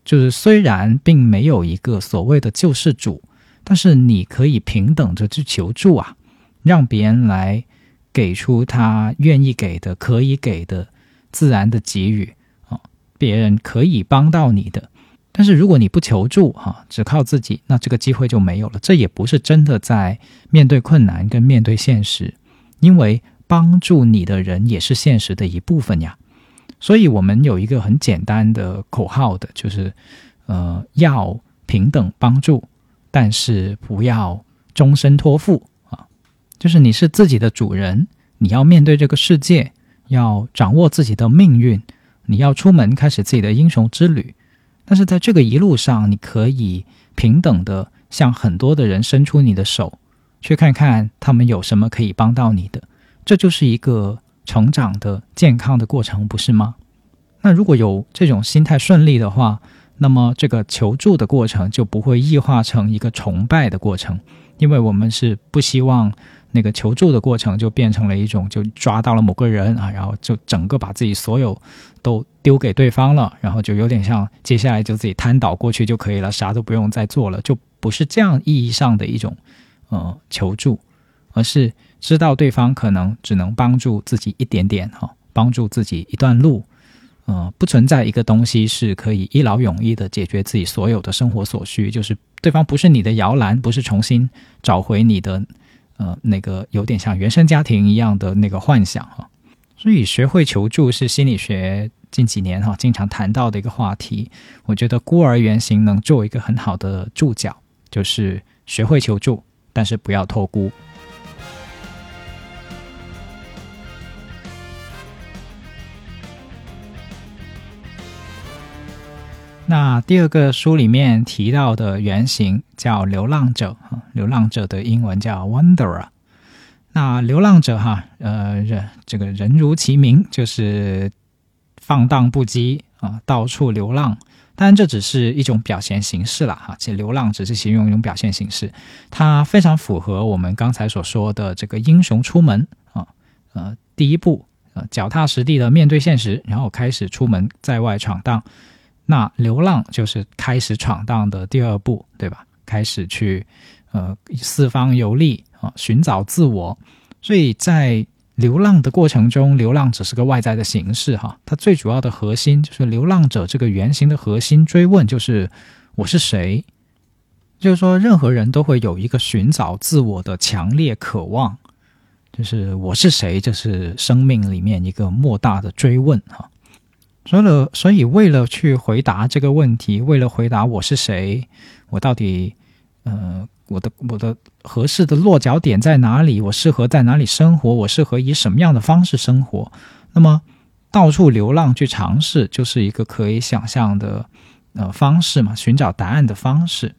S1: 就是虽然并没有一个所谓的救世主，但是你可以平等着去求助啊，让别人来给出他愿意给的、可以给的、自然的给予啊，别人可以帮到你的。但是如果你不求助，哈，只靠自己，那这个机会就没有了。这也不是真的在面对困难跟面对现实，因为帮助你的人也是现实的一部分呀。所以我们有一个很简单的口号的，就是，呃，要平等帮助，但是不要终身托付啊。就是你是自己的主人，你要面对这个世界，要掌握自己的命运，你要出门开始自己的英雄之旅。但是在这个一路上，你可以平等的向很多的人伸出你的手，去看看他们有什么可以帮到你的，这就是一个成长的健康的过程，不是吗？那如果有这种心态顺利的话，那么这个求助的过程就不会异化成一个崇拜的过程，因为我们是不希望。那个求助的过程就变成了一种，就抓到了某个人啊，然后就整个把自己所有都丢给对方了，然后就有点像接下来就自己瘫倒过去就可以了，啥都不用再做了，就不是这样意义上的一种呃求助，而是知道对方可能只能帮助自己一点点哈，帮助自己一段路，呃，不存在一个东西是可以一劳永逸的解决自己所有的生活所需，就是对方不是你的摇篮，不是重新找回你的。呃，那个有点像原生家庭一样的那个幻想哈，所以学会求助是心理学近几年哈经常谈到的一个话题。我觉得孤儿原型能做一个很好的注脚，就是学会求助，但是不要托孤。那第二个书里面提到的原型叫流浪者，哈，流浪者的英文叫 wanderer。那流浪者哈，呃，人这个人如其名，就是放荡不羁啊，到处流浪。当然，这只是一种表现形式了哈，其实流浪只是形容一种表现形式，它非常符合我们刚才所说的这个英雄出门啊，呃，第一步，呃，脚踏实地的面对现实，然后开始出门在外闯荡。那流浪就是开始闯荡的第二步，对吧？开始去呃四方游历啊，寻找自我。所以在流浪的过程中，流浪只是个外在的形式哈。它最主要的核心就是流浪者这个原型的核心追问就是我是谁？就是说，任何人都会有一个寻找自我的强烈渴望，就是我是谁？这是生命里面一个莫大的追问哈。所以，所以为了去回答这个问题，为了回答我是谁，我到底，呃，我的我的合适的落脚点在哪里？我适合在哪里生活？我适合以什么样的方式生活？那么，到处流浪去尝试，就是一个可以想象的呃方式嘛，寻找答案的方式。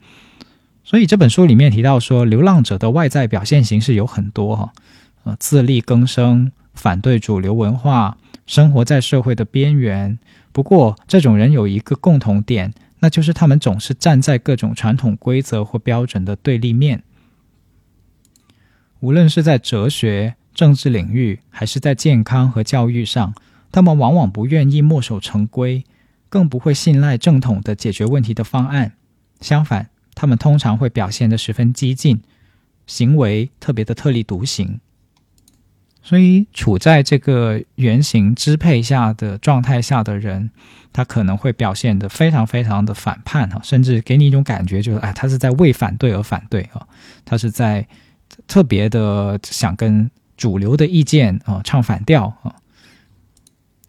S1: 所以这本书里面提到说，流浪者的外在表现形式有很多哈，呃，自力更生，反对主流文化。生活在社会的边缘，不过这种人有一个共同点，那就是他们总是站在各种传统规则或标准的对立面。无论是在哲学、政治领域，还是在健康和教育上，他们往往不愿意墨守成规，更不会信赖正统的解决问题的方案。相反，他们通常会表现得十分激进，行为特别的特立独行。所以，处在这个原型支配下的状态下的人，他可能会表现得非常非常的反叛哈，甚至给你一种感觉，就是哎，他是在为反对而反对啊，他是在特别的想跟主流的意见啊唱反调啊。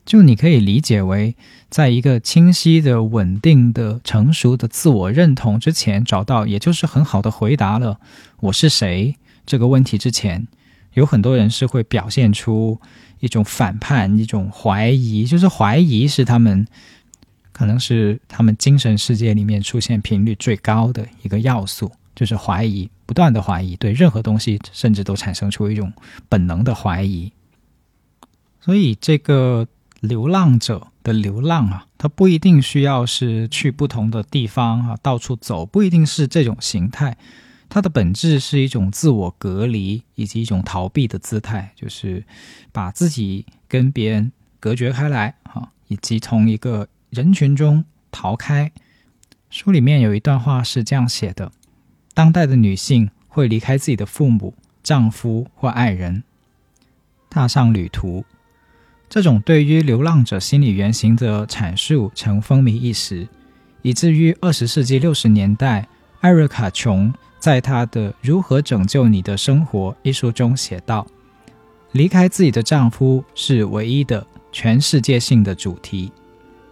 S1: 就你可以理解为，在一个清晰的、稳定的、成熟的自我认同之前，找到也就是很好的回答了“我是谁”这个问题之前。有很多人是会表现出一种反叛、一种怀疑，就是怀疑是他们可能是他们精神世界里面出现频率最高的一个要素，就是怀疑，不断的怀疑，对任何东西甚至都产生出一种本能的怀疑。所以，这个流浪者的流浪啊，他不一定需要是去不同的地方啊，到处走，不一定是这种形态。它的本质是一种自我隔离以及一种逃避的姿态，就是把自己跟别人隔绝开来，哈，以及从一个人群中逃开。书里面有一段话是这样写的：当代的女性会离开自己的父母、丈夫或爱人，踏上旅途。这种对于流浪者心理原型的阐述曾风靡一时，以至于二十世纪六十年代，艾瑞卡·琼。在他的《如何拯救你的生活》一书中写道：“离开自己的丈夫是唯一的全世界性的主题。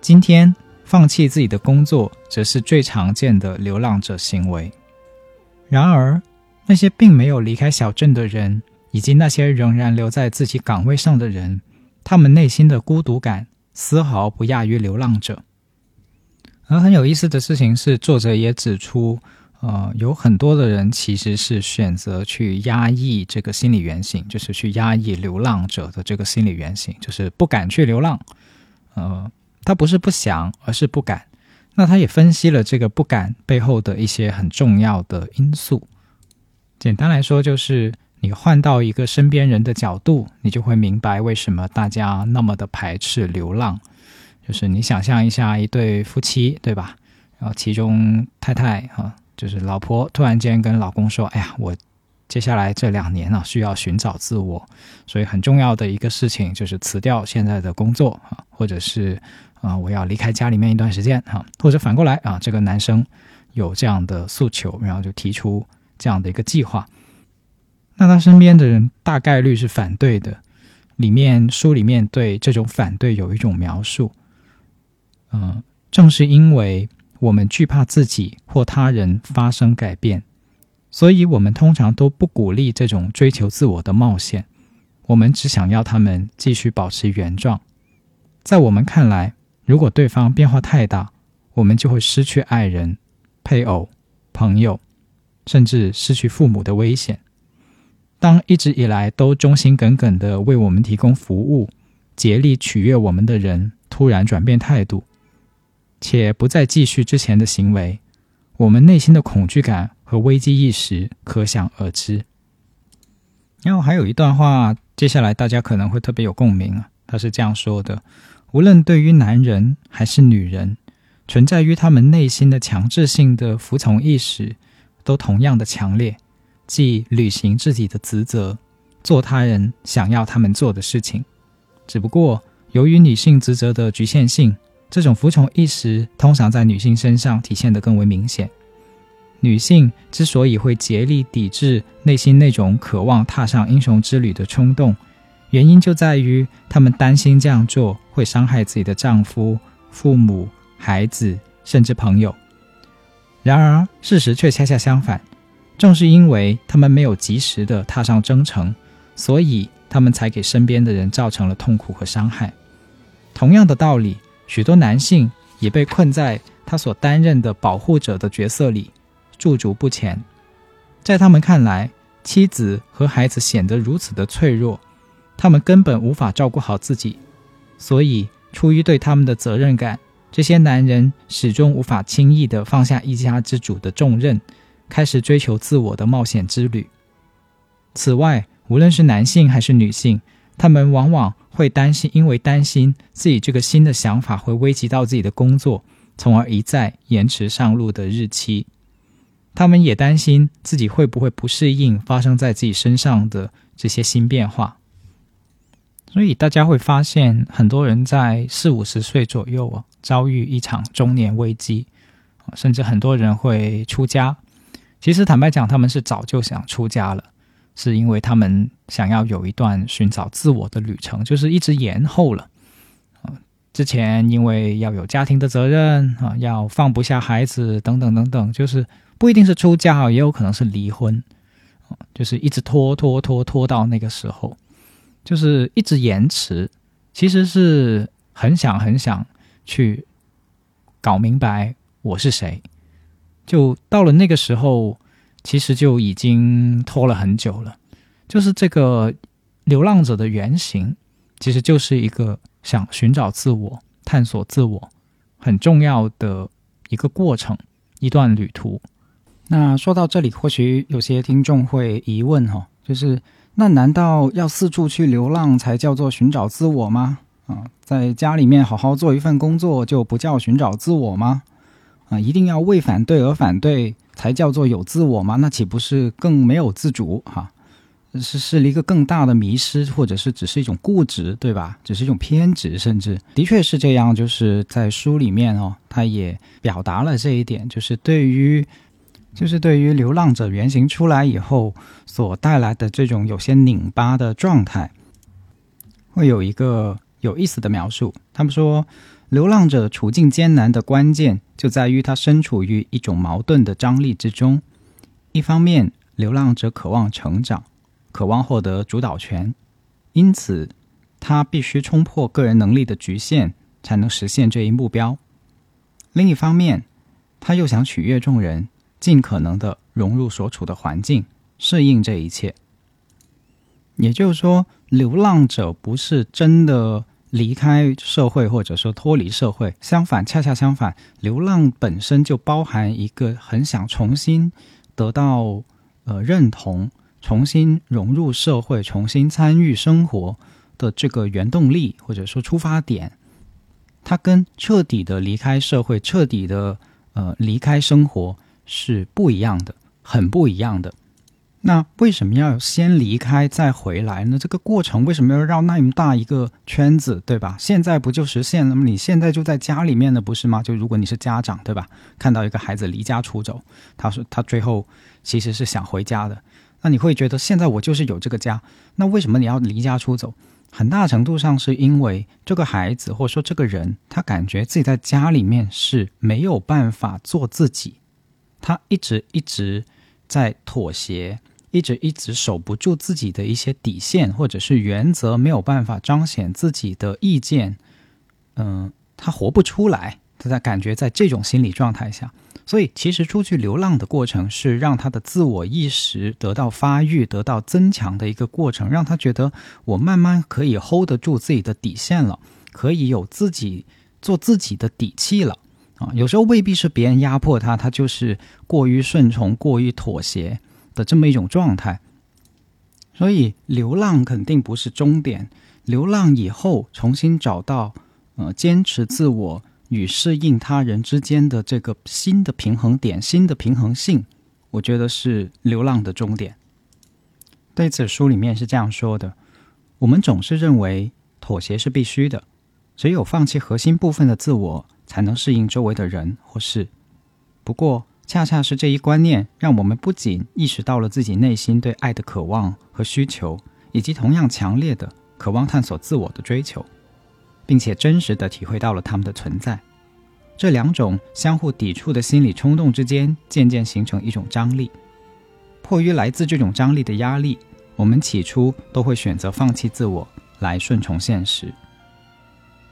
S1: 今天，放弃自己的工作则是最常见的流浪者行为。然而，那些并没有离开小镇的人，以及那些仍然留在自己岗位上的人，他们内心的孤独感丝毫不亚于流浪者。而很有意思的事情是，作者也指出。”呃，有很多的人其实是选择去压抑这个心理原型，就是去压抑流浪者的这个心理原型，就是不敢去流浪。呃，他不是不想，而是不敢。那他也分析了这个不敢背后的一些很重要的因素。简单来说，就是你换到一个身边人的角度，你就会明白为什么大家那么的排斥流浪。就是你想象一下一对夫妻，对吧？然后其中太太哈。就是老婆突然间跟老公说：“哎呀，我接下来这两年呢，需要寻找自我，所以很重要的一个事情就是辞掉现在的工作啊，或者是啊，我要离开家里面一段时间哈，或者反过来啊，这个男生有这样的诉求，然后就提出这样的一个计划。那他身边的人大概率是反对的。里面书里面对这种反对有一种描述，嗯，正是因为。我们惧怕自己或他人发生改变，所以我们通常都不鼓励这种追求自我的冒险。我们只想要他们继续保持原状。在我们看来，如果对方变化太大，我们就会失去爱人、配偶、朋友，甚至失去父母的危险。当一直以来都忠心耿耿的为我们提供服务、竭力取悦我们的人突然转变态度，且不再继续之前的行为，我们内心的恐惧感和危机意识可想而知。然后还有一段话，接下来大家可能会特别有共鸣啊。他是这样说的：无论对于男人还是女人，存在于他们内心的强制性的服从意识，都同样的强烈，即履行自己的职责，做他人想要他们做的事情。只不过由于女性职责的局限性。这种服从意识通常在女性身上体现得更为明显。女性之所以会竭力抵制内心那种渴望踏上英雄之旅的冲动，原因就在于她们担心这样做会伤害自己的丈夫、父母、孩子，甚至朋友。然而，事实却恰恰相反。正是因为他们没有及时地踏上征程，所以他们才给身边的人造成了痛苦和伤害。同样的道理。许多男性也被困在他所担任的保护者的角色里，驻足不前。在他们看来，妻子和孩子显得如此的脆弱，他们根本无法照顾好自己。所以，出于对他们的责任感，这些男人始终无法轻易地放下一家之主的重任，开始追求自我的冒险之旅。此外，无论是男性还是女性，他们往往。会担心，因为担心自己这个新的想法会危及到自己的工作，从而一再延迟上路的日期。他们也担心自己会不会不适应发生在自己身上的这些新变化。所以大家会发现，很多人在四五十岁左右啊，遭遇一场中年危机，甚至很多人会出家。其实坦白讲，他们是早就想出家了。是因为他们想要有一段寻找自我的旅程，就是一直延后了。啊，之前因为要有家庭的责任啊，要放不下孩子等等等等，就是不一定是出家，也有可能是离婚，就是一直拖拖拖拖到那个时候，就是一直延迟。其实是很想很想去搞明白我是谁，就到了那个时候。其实就已经拖了很久了，就是这个流浪者的原型，其实就是一个想寻找自我、探索自我很重要的一个过程，一段旅途。那说到这里，或许有些听众会疑问哈，就是那难道要四处去流浪才叫做寻找自我吗？啊，在家里面好好做一份工作就不叫寻找自我吗？啊，一定要为反对而反对才叫做有自我吗？那岂不是更没有自主？哈，是是一个更大的迷失，或者是只是一种固执，对吧？只是一种偏执，甚至的确是这样。就是在书里面哦，他也表达了这一点，就是对于。就是对于流浪者原型出来以后所带来的这种有些拧巴的状态，会有一个有意思的描述。他们说，流浪者处境艰难的关键就在于他身处于一种矛盾的张力之中。一方面，流浪者渴望成长，渴望获得主导权，因此他必须冲破个人能力的局限，才能实现这一目标。另一方面，他又想取悦众人。尽可能的融入所处的环境，适应这一切。也就是说，流浪者不是真的离开社会，或者说脱离社会。相反，恰恰相反，流浪本身就包含一个很想重新得到呃认同、重新融入社会、重新参与生活的这个原动力，或者说出发点。它跟彻底的离开社会、彻底的呃离开生活。是不一样的，很不一样的。那为什么要先离开再回来呢？这个过程为什么要绕那么大一个圈子，对吧？现在不就实现了吗？你现在就在家里面的不是吗？就如果你是家长，对吧？看到一个孩子离家出走，他说他最后其实是想回家的，那你会觉得现在我就是有这个家，那为什么你要离家出走？很大程度上是因为这个孩子或者说这个人，他感觉自己在家里面是没有办法做自己。他一直一直在妥协，一直一直守不住自己的一些底线或者是原则，没有办法彰显自己的意见。嗯，他活不出来。他在感觉在这种心理状态下，所以其实出去流浪的过程是让他的自我意识得到发育、得到增强的一个过程，让他觉得我慢慢可以 hold 得住自己的底线了，可以有自己做自己的底气了。啊，有时候未必是别人压迫他，他就是过于顺从、过于妥协的这么一种状态。所以，流浪肯定不是终点。流浪以后，重新找到呃坚持自我与适应他人之间的这个新的平衡点、新的平衡性，我觉得是流浪的终点。对此，书里面是这样说的：我们总是认为妥协是必须的，只有放弃核心部分的自我。才能适应周围的人或事。不过，恰恰是这一观念，让我们不仅意识到了自己内心对爱的渴望和需求，以及同样强烈的渴望探索自我的追求，并且真实的体会到了他们的存在。这两种相互抵触的心理冲动之间，渐渐形成一种张力。迫于来自这种张力的压力，我们起初都会选择放弃自我，来顺从现实。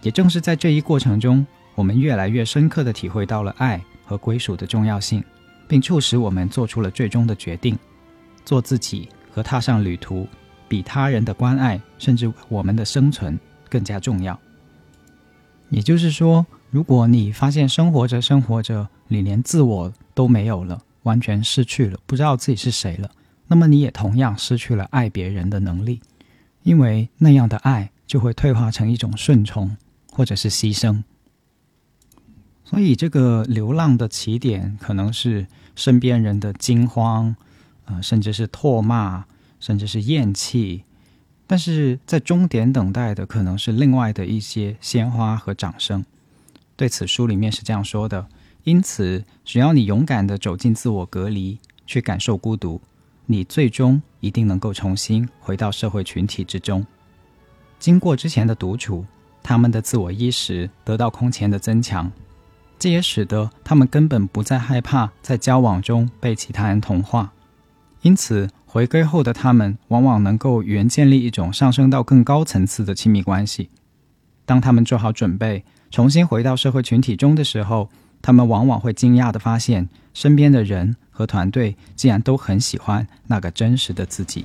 S1: 也正是在这一过程中。我们越来越深刻地体会到了爱和归属的重要性，并促使我们做出了最终的决定：做自己和踏上旅途，比他人的关爱甚至我们的生存更加重要。也就是说，如果你发现生活着生活着，你连自我都没有了，完全失去了，不知道自己是谁了，那么你也同样失去了爱别人的能力，因为那样的爱就会退化成一种顺从或者是牺牲。所以，这个流浪的起点可能是身边人的惊慌，啊，甚至是唾骂，甚至是厌弃；但是在终点等待的，可能是另外的一些鲜花和掌声。对此，书里面是这样说的：因此，只要你勇敢的走进自我隔离，去感受孤独，你最终一定能够重新回到社会群体之中。经过之前的独处，他们的自我意识得到空前的增强。这也使得他们根本不再害怕在交往中被其他人同化，因此回归后的他们往往能够原建立一种上升到更高层次的亲密关系。当他们做好准备重新回到社会群体中的时候，他们往往会惊讶地发现，身边的人和团队竟然都很喜欢那个真实的自己。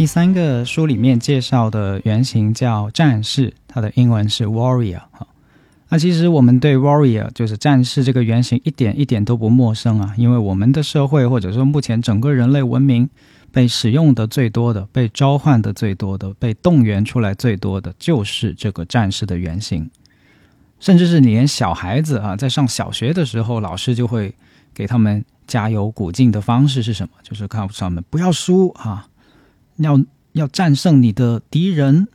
S1: 第三个书里面介绍的原型叫战士，它的英文是 warrior 哈。那其实我们对 warrior 就是战士这个原型一点一点都不陌生啊，因为我们的社会或者说目前整个人类文明被使用的最多的、被召唤的最多的、被动员出来最多的就是这个战士的原型，甚至是你连小孩子啊，在上小学的时候，老师就会给他们加油鼓劲的方式是什么？就是告诉他们不要输啊。要要战胜你的敌人，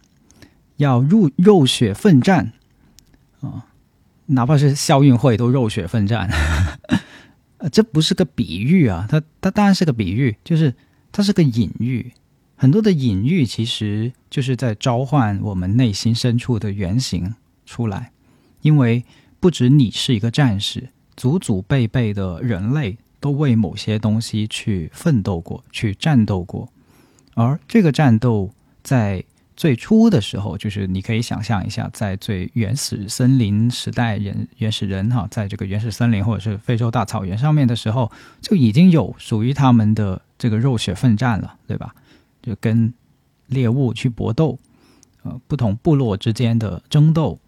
S1: 要入肉血奋战啊！哪怕是校运会都肉血奋战，呃这不是个比喻啊，它它当然是个比喻，就是它是个隐喻。很多的隐喻其实就是在召唤我们内心深处的原型出来，因为不止你是一个战士，祖祖辈辈的人类都为某些东西去奋斗过，去战斗过。而这个战斗在最初的时候，就是你可以想象一下，在最原始森林时代，人原始人哈，在这个原始森林或者是非洲大草原上面的时候，就已经有属于他们的这个肉血奋战了，对吧？就跟猎物去搏斗，呃，不同部落之间的争斗，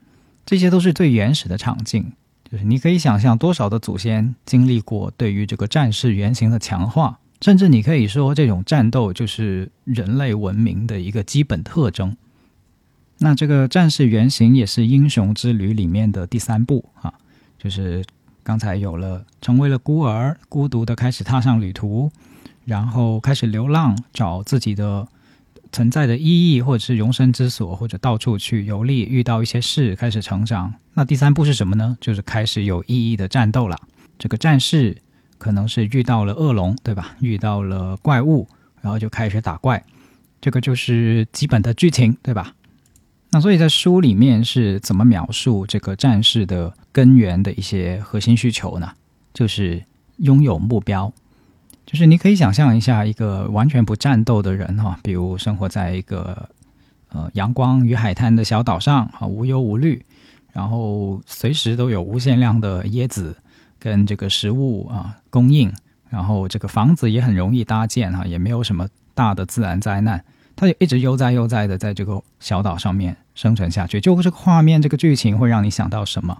S1: 这些都是最原始的场景。就是你可以想象多少的祖先经历过对于这个战士原型的强化。甚至你可以说，这种战斗就是人类文明的一个基本特征。那这个战士原型也是英雄之旅里面的第三步啊，就是刚才有了成为了孤儿，孤独的开始踏上旅途，然后开始流浪，找自己的存在的意义，或者是容身之所，或者到处去游历，遇到一些事，开始成长。那第三步是什么呢？就是开始有意义的战斗了。这个战士。可能是遇到了恶龙，对吧？遇到了怪物，然后就开始打怪，这个就是基本的剧情，对吧？那所以在书里面是怎么描述这个战士的根源的一些核心需求呢？就是拥有目标，就是你可以想象一下一个完全不战斗的人哈，比如生活在一个呃阳光与海滩的小岛上啊，无忧无虑，然后随时都有无限量的椰子。跟这个食物啊供应，然后这个房子也很容易搭建哈，也没有什么大的自然灾难，它就一直悠哉悠哉的在这个小岛上面生存下去。就这个画面，这个剧情会让你想到什么？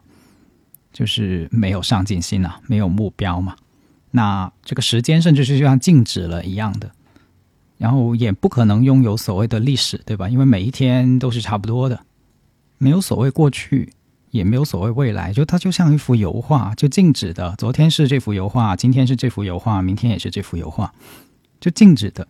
S1: 就是没有上进心啊，没有目标嘛。那这个时间甚至是就像静止了一样的，然后也不可能拥有所谓的历史，对吧？因为每一天都是差不多的，没有所谓过去。也没有所谓未来，就它就像一幅油画，就静止的。昨天是这幅油画，今天是这幅油画，明天也是这幅油画，就静止的。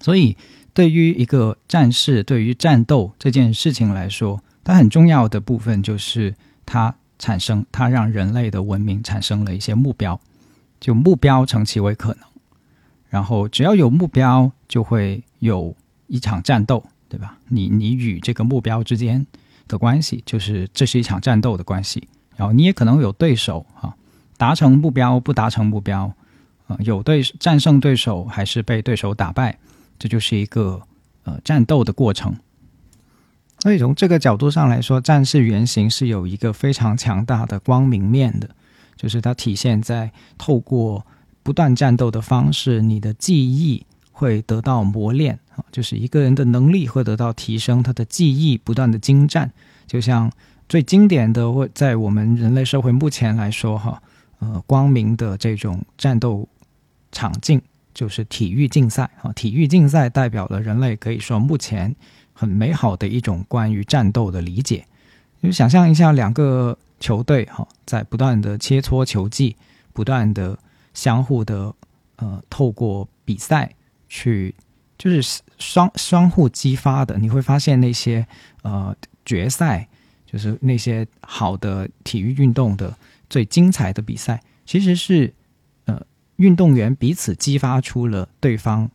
S1: 所以，对于一个战士，对于战斗这件事情来说，它很重要的部分就是它产生，它让人类的文明产生了一些目标，就目标成其为可能。然后，只要有目标，就会有一场战斗，对吧？你你与这个目标之间。的关系就是这是一场战斗的关系，然后你也可能有对手啊，达成目标不达成目标，啊有对战胜对手还是被对手打败，这就是一个呃战斗的过程。所以从这个角度上来说，战士原型是有一个非常强大的光明面的，就是它体现在透过不断战斗的方式，你的记忆。会得到磨练，就是一个人的能力会得到提升，他的技艺不断的精湛。就像最经典的，或在我们人类社会目前来说，哈，呃，光明的这种战斗场景就是体育竞赛啊。体育竞赛代表了人类可以说目前很美好的一种关于战斗的理解。就想象一下，两个球队哈，在不断的切磋球技，不断的相互的呃，透过比赛。去就是双相互激发的，你会发现那些呃决赛，就是那些好的体育运动的最精彩的比赛，其实是呃运动员彼此激发出了对方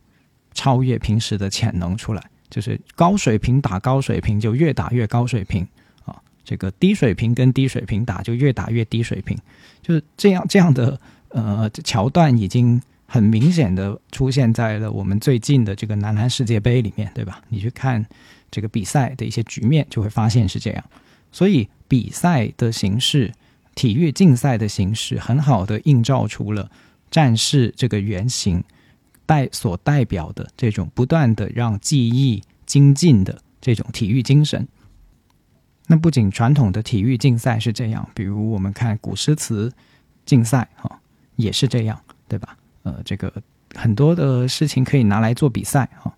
S1: 超越平时的潜能出来，就是高水平打高水平就越打越高水平啊，这个低水平跟低水平打就越打越低水平，就是这样这样的呃桥段已经。很明显的出现在了我们最近的这个男篮世界杯里面，对吧？你去看这个比赛的一些局面，就会发现是这样。所以比赛的形式，体育竞赛的形式，很好的映照出了战士这个原型代所代表的这种不断的让记忆精进的这种体育精神。那不仅传统的体育竞赛是这样，比如我们看古诗词竞赛，哈，也是这样，对吧？呃，这个很多的事情可以拿来做比赛，哈。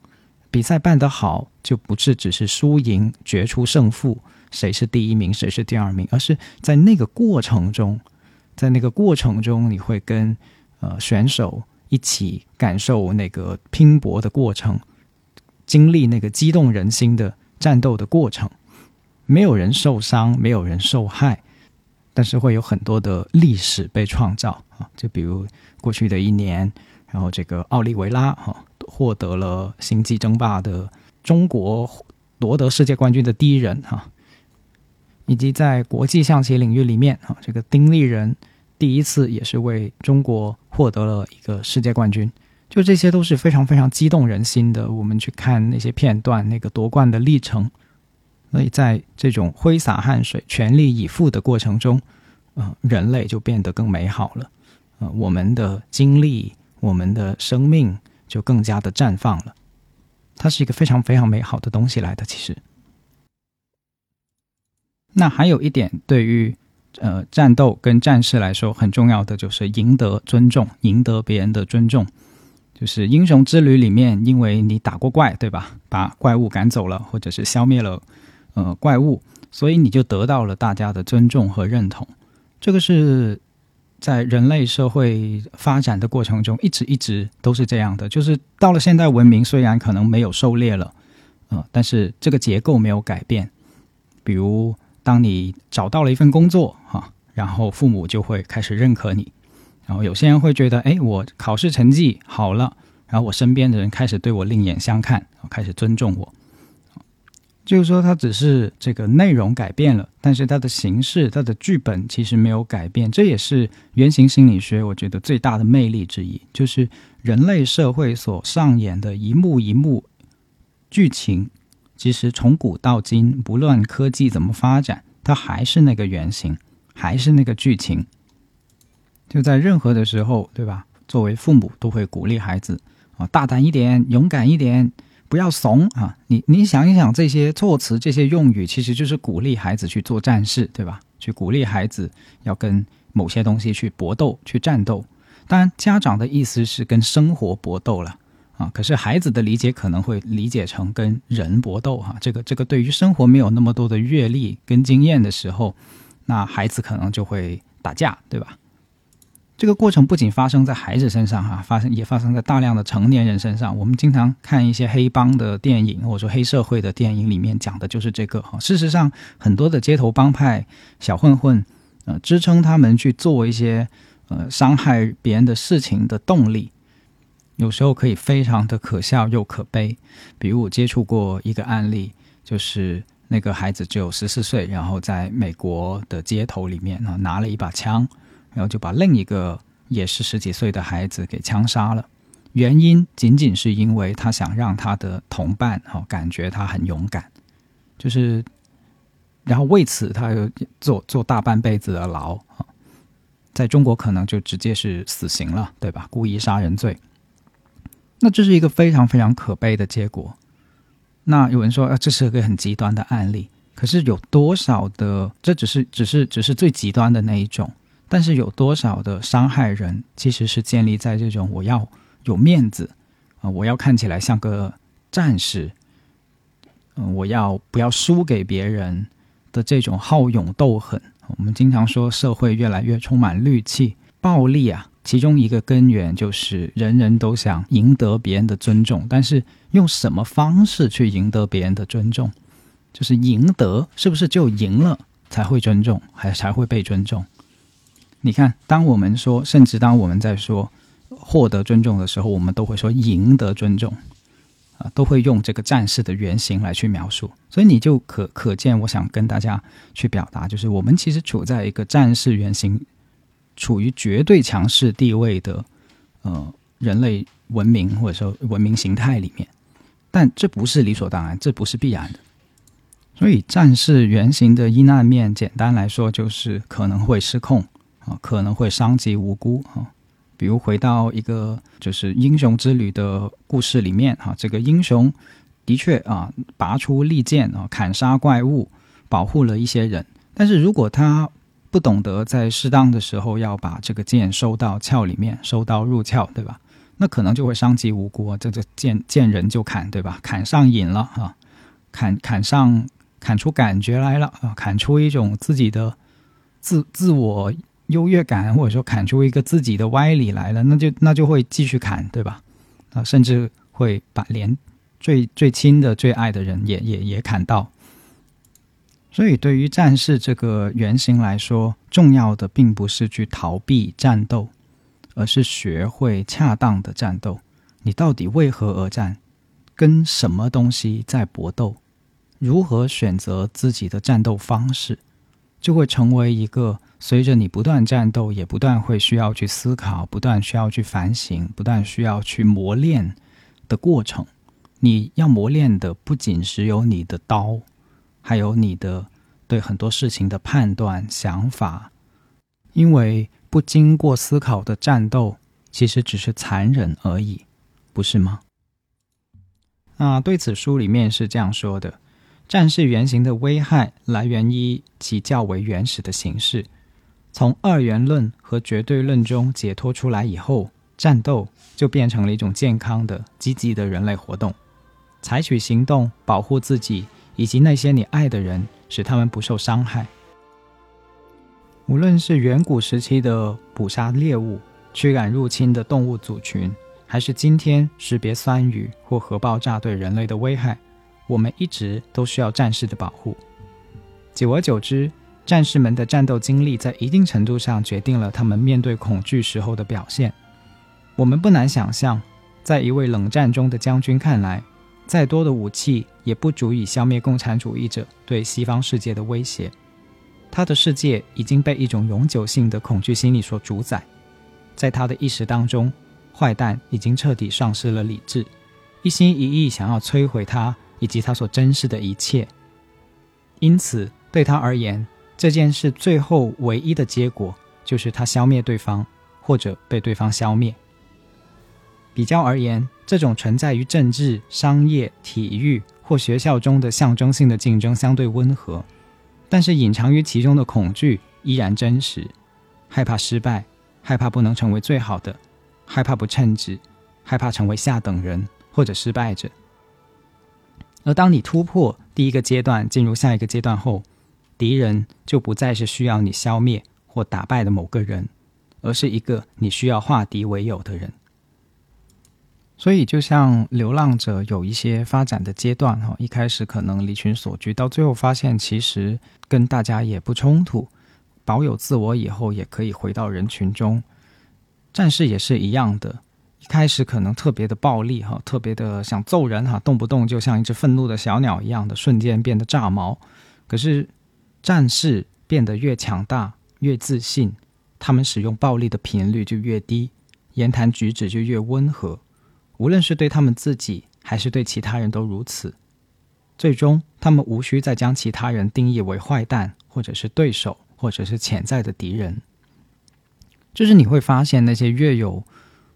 S1: 比赛办得好，就不是只是输赢决出胜负，谁是第一名，谁是第二名，而是在那个过程中，在那个过程中，你会跟呃选手一起感受那个拼搏的过程，经历那个激动人心的战斗的过程。没有人受伤，没有人受害，但是会有很多的历史被创造啊！就比如过去的一年，然后这个奥利维拉哈。获得了星际争霸的中国夺得世界冠军的第一人哈，以及在国际象棋领域里面哈，这个丁立人第一次也是为中国获得了一个世界冠军，就这些都是非常非常激动人心的。我们去看那些片段，那个夺冠的历程，所以在这种挥洒汗水、全力以赴的过程中，呃，人类就变得更美好了。呃，我们的经历，我们的生命。就更加的绽放了，它是一个非常非常美好的东西来的。其实，那还有一点，对于呃战斗跟战士来说很重要的，就是赢得尊重，赢得别人的尊重。就是英雄之旅里面，因为你打过怪，对吧？把怪物赶走了，或者是消灭了呃怪物，所以你就得到了大家的尊重和认同。这个是。在人类社会发展的过程中，一直一直都是这样的。就是到了现代文明，虽然可能没有狩猎了，呃，但是这个结构没有改变。比如，当你找到了一份工作，哈，然后父母就会开始认可你。然后有些人会觉得，哎，我考试成绩好了，然后我身边的人开始对我另眼相看，开始尊重我。就是说，它只是这个内容改变了，但是它的形式、它的剧本其实没有改变。这也是原型心理学我觉得最大的魅力之一，就是人类社会所上演的一幕一幕剧情，其实从古到今，不论科技怎么发展，它还是那个原型，还是那个剧情。就在任何的时候，对吧？作为父母都会鼓励孩子啊，大胆一点，勇敢一点。不要怂啊！你你想一想，这些措辞、这些用语，其实就是鼓励孩子去做战士，对吧？去鼓励孩子要跟某些东西去搏斗、去战斗。当然，家长的意思是跟生活搏斗了啊。可是孩子的理解可能会理解成跟人搏斗哈。这个这个，对于生活没有那么多的阅历跟经验的时候，那孩子可能就会打架，对吧？这个过程不仅发生在孩子身上，哈，发生也发生在大量的成年人身上。我们经常看一些黑帮的电影，或者说黑社会的电影，里面讲的就是这个哈。事实上，很多的街头帮派小混混，呃，支撑他们去做一些呃伤害别人的事情的动力，有时候可以非常的可笑又可悲。比如我接触过一个案例，就是那个孩子只有十四岁，然后在美国的街头里面啊，拿了一把枪。然后就把另一个也是十几岁的孩子给枪杀了，原因仅仅是因为他想让他的同伴哈感觉他很勇敢，就是，然后为此他又坐坐大半辈子的牢啊，在中国可能就直接是死刑了，对吧？故意杀人罪，那这是一个非常非常可悲的结果。那有人说啊，这是一个很极端的案例，可是有多少的这只是只是只是最极端的那一种。但是有多少的伤害人，其实是建立在这种我要有面子啊，我要看起来像个战士，嗯，我要不要输给别人的这种好勇斗狠。我们经常说社会越来越充满戾气、暴力啊，其中一个根源就是人人都想赢得别人的尊重，但是用什么方式去赢得别人的尊重？就是赢得是不是就赢了才会尊重，还才会被尊重？你看，当我们说，甚至当我们在说获得尊重的时候，我们都会说赢得尊重，啊，都会用这个战士的原型来去描述。所以你就可可见，我想跟大家去表达，就是我们其实处在一个战士原型，处于绝对强势地位的呃人类文明或者说文明形态里面，但这不是理所当然，这不是必然的。所以战士原型的阴暗面，简单来说就是可能会失控。啊，可能会伤及无辜啊，比如回到一个就是英雄之旅的故事里面，哈，这个英雄的确啊，拔出利剑啊，砍杀怪物，保护了一些人。但是如果他不懂得在适当的时候要把这个剑收到鞘里面，收刀入鞘，对吧？那可能就会伤及无辜啊，这个见见人就砍，对吧？砍上瘾了啊，砍砍上砍出感觉来了啊，砍出一种自己的自自我。优越感，或者说砍出一个自己的歪理来了，那就那就会继续砍，对吧？啊，甚至会把连最最亲的、最爱的人也也也砍到。所以，对于战士这个原型来说，重要的并不是去逃避战斗，而是学会恰当的战斗。你到底为何而战？跟什么东西在搏斗？如何选择自己的战斗方式，就会成为一个。随着你不断战斗，也不断会需要去思考，不断需要去反省，不断需要去磨练的过程。你要磨练的不仅只有你的刀，还有你的对很多事情的判断、想法。因为不经过思考的战斗，其实只是残忍而已，不是吗？那对此书里面是这样说的：战士原型的危害来源于其较为原始的形式。从二元论和绝对论中解脱出来以后，战斗就变成了一种健康的、积极的人类活动。采取行动保护自己以及那些你爱的人，使他们不受伤害。无论是远古时期的捕杀猎物、驱赶入侵的动物组群，还是今天识别酸雨或核爆炸对人类的危害，我们一直都需要战士的保护。久而久之。战士们的战斗经历在一定程度上决定了他们面对恐惧时候的表现。我们不难想象，在一位冷战中的将军看来，再多的武器也不足以消灭共产主义者对西方世界的威胁。他的世界已经被一种永久性的恐惧心理所主宰。在他的意识当中，坏蛋已经彻底丧失了理智，一心一意想要摧毁他以及他所珍视的一切。因此，对他而言，这件事最后唯一的结果就是他消灭对方，或者被对方消灭。比较而言，这种存在于政治、商业、体育或学校中的象征性的竞争相对温和，但是隐藏于其中的恐惧依然真实：害怕失败，害怕不能成为最好的，害怕不称职，害怕成为下等人或者失败者。而当你突破第一个阶段，进入下一个阶段后，敌人就不再是需要你消灭或打败的某个人，而是一个你需要化敌为友的人。所以，就像流浪者有一些发展的阶段，哈，一开始可能离群索居，到最后发现其实跟大家也不冲突，保有自我以后也可以回到人群中。战士也是一样的，一开始可能特别的暴力，哈，特别的想揍人，哈，动不动就像一只愤怒的小鸟一样的，瞬间变得炸毛。可是。战士变得越强大、越自信，他们使用暴力的频率就越低，言谈举止就越温和。无论是对他们自己，还是对其他人都如此。最终，他们无需再将其他人定义为坏蛋，或者是对手，或者是潜在的敌人。就是你会发现，那些越有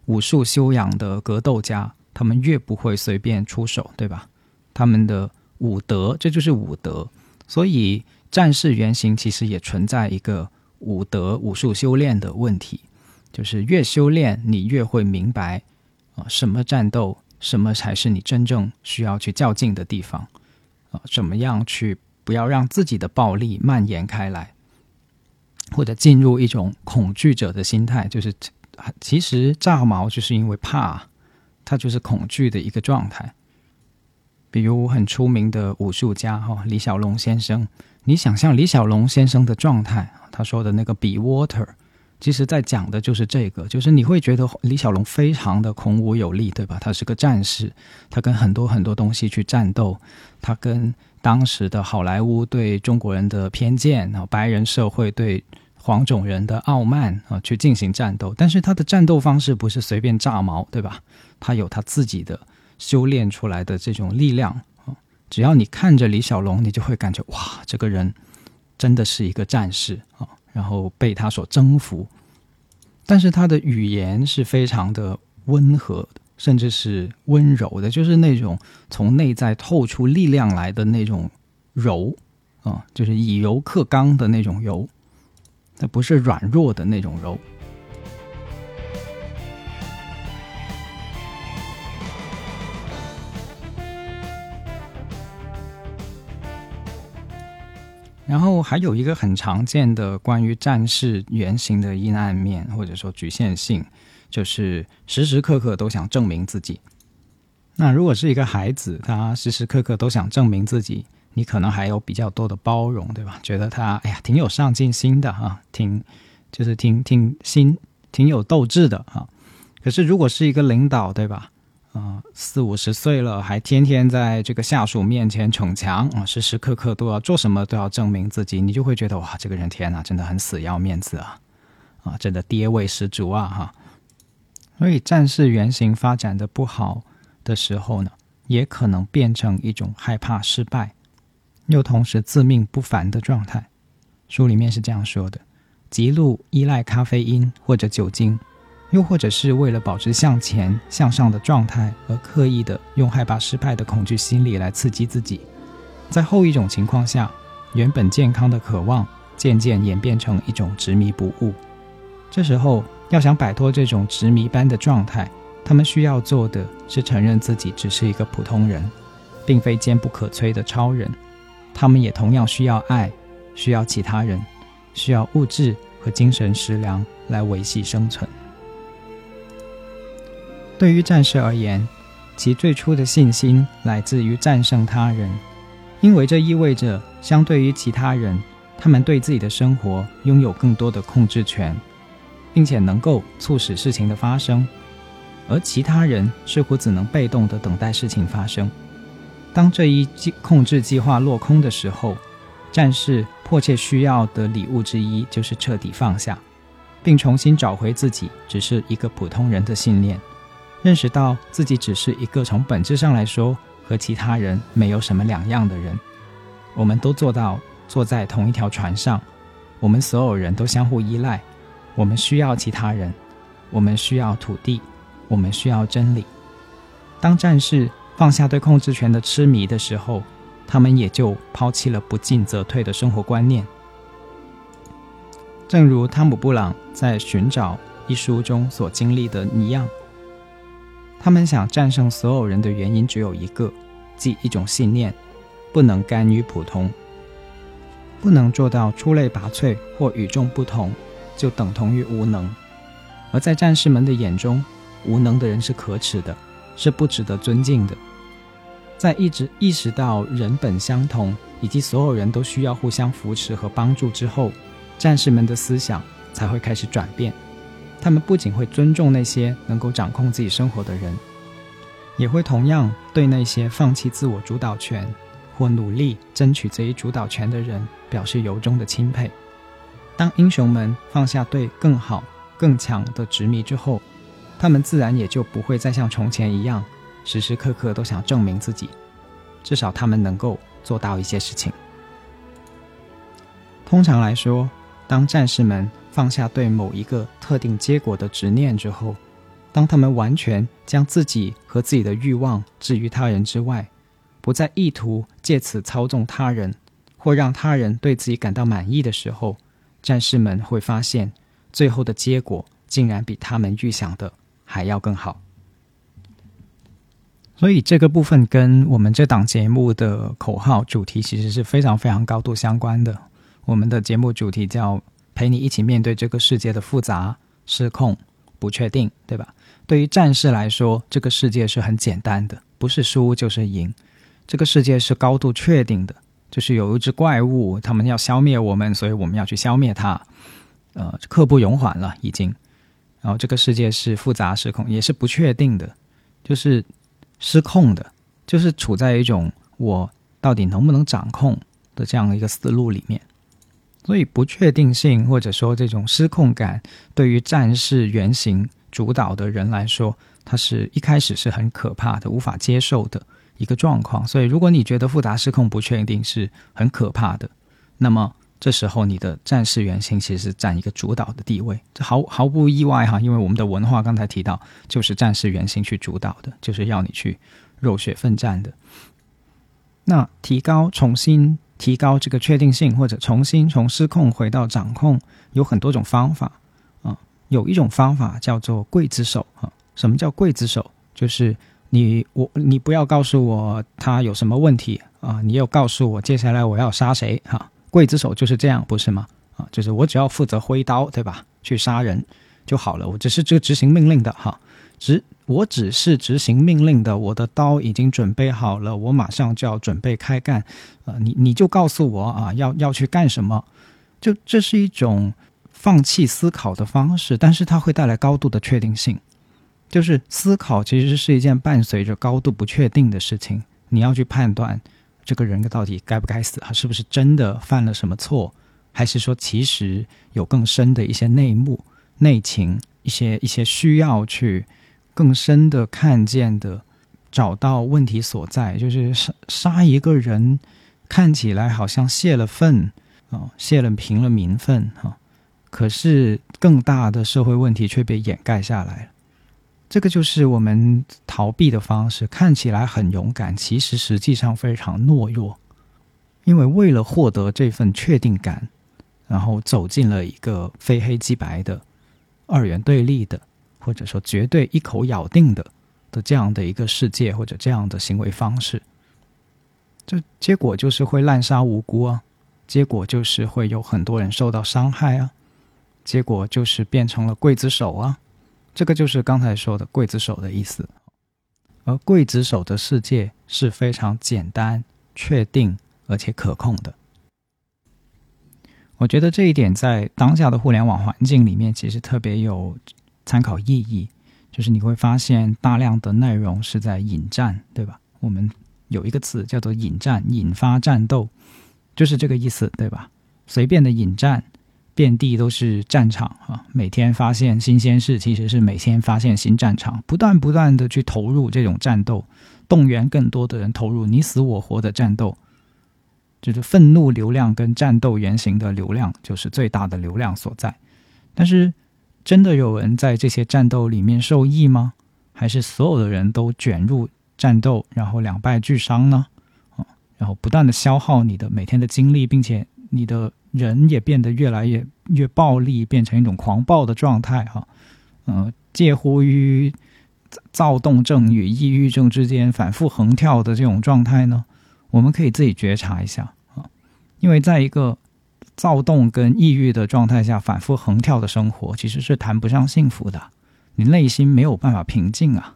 S1: 武术修养的格斗家，他们越不会随便出手，对吧？他们的武德，这就是武德。所以。战士原型其实也存在一个武德武术修炼的问题，就是越修炼，你越会明白啊，什么战斗，什么才是你真正需要去较劲的地方啊，怎么样去不要让自己的暴力蔓延开来，或者进入一种恐惧者的心态，就是其实炸毛就是因为怕，它就是恐惧的一个状态。比如很出名的武术家哈李小龙先生。你想象李小龙先生的状态，他说的那个 “be water”，其实在讲的就是这个，就是你会觉得李小龙非常的孔武有力，对吧？他是个战士，他跟很多很多东西去战斗，他跟当时的好莱坞对中国人的偏见，然后白人社会对黄种人的傲慢啊，去进行战斗。但是他的战斗方式不是随便炸毛，对吧？他有他自己的修炼出来的这种力量啊。只要你看着李小龙，你就会感觉哇，这个人真的是一个战士啊！然后被他所征服。但是他的语言是非常的温和，甚至是温柔的，就是那种从内在透出力量来的那种柔啊，就是以柔克刚的那种柔，它不是软弱的那种柔。然后还有一个很常见的关于战士原型的阴暗面，或者说局限性，就是时时刻刻都想证明自己。那如果是一个孩子，他时时刻刻都想证明自己，你可能还有比较多的包容，对吧？觉得他哎呀挺有上进心的哈，挺就是挺挺心挺有斗志的哈。可是如果是一个领导，对吧？啊，四五十岁了，还天天在这个下属面前逞强啊，时时刻刻都要做什么都要证明自己，你就会觉得哇，这个人天哪，真的很死要面子啊，啊，真的爹味十足啊哈。所以战士原型发展的不好的时候呢，也可能变成一种害怕失败，又同时自命不凡的状态。书里面是这样说的：极度依赖咖啡因或者酒精。又或者是为了保持向前向上的状态，而刻意的用害怕失败的恐惧心理来刺激自己，在后一种情况下，原本健康的渴望渐渐演变成一种执迷不悟。这时候，要想摆脱这种执迷般的状态，他们需要做的是承认自己只是一个普通人，并非坚不可摧的超人。他们也同样需要爱，需要其他人，需要物质和精神食粮来维系生存。对于战士而言，其最初的信心来自于战胜他人，因为这意味着相对于其他人，他们对自己的生活拥有更多的控制权，并且能够促使事情的发生，而其他人似乎只能被动的等待事情发生。当这一计控制计划落空的时候，战士迫切需要的礼物之一就是彻底放下，并重新找回自己只是一个普通人的信念。认识到自己只是一个从本质上来说和其他人没有什么两样的人，我们都做到坐在同一条船上，我们所有人都相互依赖，我们需要其他人，我们需要土地，我们需要真理。当战士放下对控制权的痴迷的时候，他们也就抛弃了不进则退的生活观念。正如汤姆·布朗在《寻找》一书中所经历的一样。他们想战胜所有人的原因只有一个，即一种信念：不能甘于普通，不能做到出类拔萃或与众不同，就等同于无能。而在战士们的眼中，无能的人是可耻的，是不值得尊敬的。在一直意识到人本相同，以及所有人都需要互相扶持和帮助之后，战士们的思想才会开始转变。他们不仅会尊重那些能够掌控自己生活的人，也会同样对那些放弃自我主导权或努力争取这一主导权的人表示由衷的钦佩。当英雄们放下对更好、更强的执迷之后，他们自然也就不会再像从前一样，时时刻刻都想证明自己。至少他们能够做到一些事情。通常来说，当战士们。放下对某一个特定结果的执念之后，当他们完全将自己和自己的欲望置于他人之外，不再意图借此操纵他人或让他人对自己感到满意的时候，战士们会发现，最后的结果竟然比他们预想的还要更好。所以这个部分跟我们这档节目的口号主题其实是非常非常高度相关的。我们的节目主题叫。陪你一起面对这个世界的复杂、失控、不确定，对吧？对于战士来说，这个世界是很简单的，不是输就是赢。这个世界是高度确定的，就是有一只怪物，他们要消灭我们，所以我们要去消灭它。呃，刻不容缓了，已经。然后这个世界是复杂、失控，也是不确定的，就是失控的，就是处在一种我到底能不能掌控的这样的一个思路里面。所以，不确定性或者说这种失控感，对于战士原型主导的人来说，它是一开始是很可怕的、无法接受的一个状况。所以，如果你觉得复杂、失控、不确定是很可怕的，那么这时候你的战士原型其实占一个主导的地位，这毫毫不意外哈，因为我们的文化刚才提到，就是战士原型去主导的，就是要你去肉血奋战的。那提高、重新提高这个确定性，或者重新从失控回到掌控，有很多种方法啊。有一种方法叫做刽子手啊。什么叫刽子手？就是你我你不要告诉我他有什么问题啊，你要告诉我接下来我要杀谁哈。刽子手就是这样，不是吗？啊，就是我只要负责挥刀，对吧？去杀人就好了，我只是这执行命令的哈。执我只是执行命令的，我的刀已经准备好了，我马上就要准备开干。呃，你你就告诉我啊，要要去干什么？就这是一种放弃思考的方式，但是它会带来高度的确定性。就是思考其实是一件伴随着高度不确定的事情，你要去判断这个人到底该不该死，他是不是真的犯了什么错，还是说其实有更深的一些内幕、内情，一些一些需要去。更深的看见的，找到问题所在，就是杀杀一个人，看起来好像泄了愤啊，泄了平了民愤哈，可是更大的社会问题却被掩盖下来了。这个就是我们逃避的方式，看起来很勇敢，其实实际上非常懦弱，因为为了获得这份确定感，然后走进了一个非黑即白的二元对立的。或者说绝对一口咬定的的这样的一个世界，或者这样的行为方式，这结果就是会滥杀无辜啊，结果就是会有很多人受到伤害啊，结果就是变成了刽子手啊，这个就是刚才说的刽子手的意思。而刽子手的世界是非常简单、确定而且可控的。我觉得这一点在当下的互联网环境里面，其实特别有。参考意义就是你会发现大量的内容是在引战，对吧？我们有一个词叫做引战，引发战斗，就是这个意思，对吧？随便的引战，遍地都是战场啊！每天发现新鲜事，其实是每天发现新战场，不断不断的去投入这种战斗，动员更多的人投入你死我活的战斗，就是愤怒流量跟战斗原型的流量，就是最大的流量所在，但是。真的有人在这些战斗里面受益吗？还是所有的人都卷入战斗，然后两败俱伤呢？啊，然后不断的消耗你的每天的精力，并且你的人也变得越来越越暴力，变成一种狂暴的状态，哈，嗯，介乎于躁动症与抑郁症之间反复横跳的这种状态呢？我们可以自己觉察一下啊，因为在一个。躁动跟抑郁的状态下反复横跳的生活，其实是谈不上幸福的。你内心没有办法平静啊，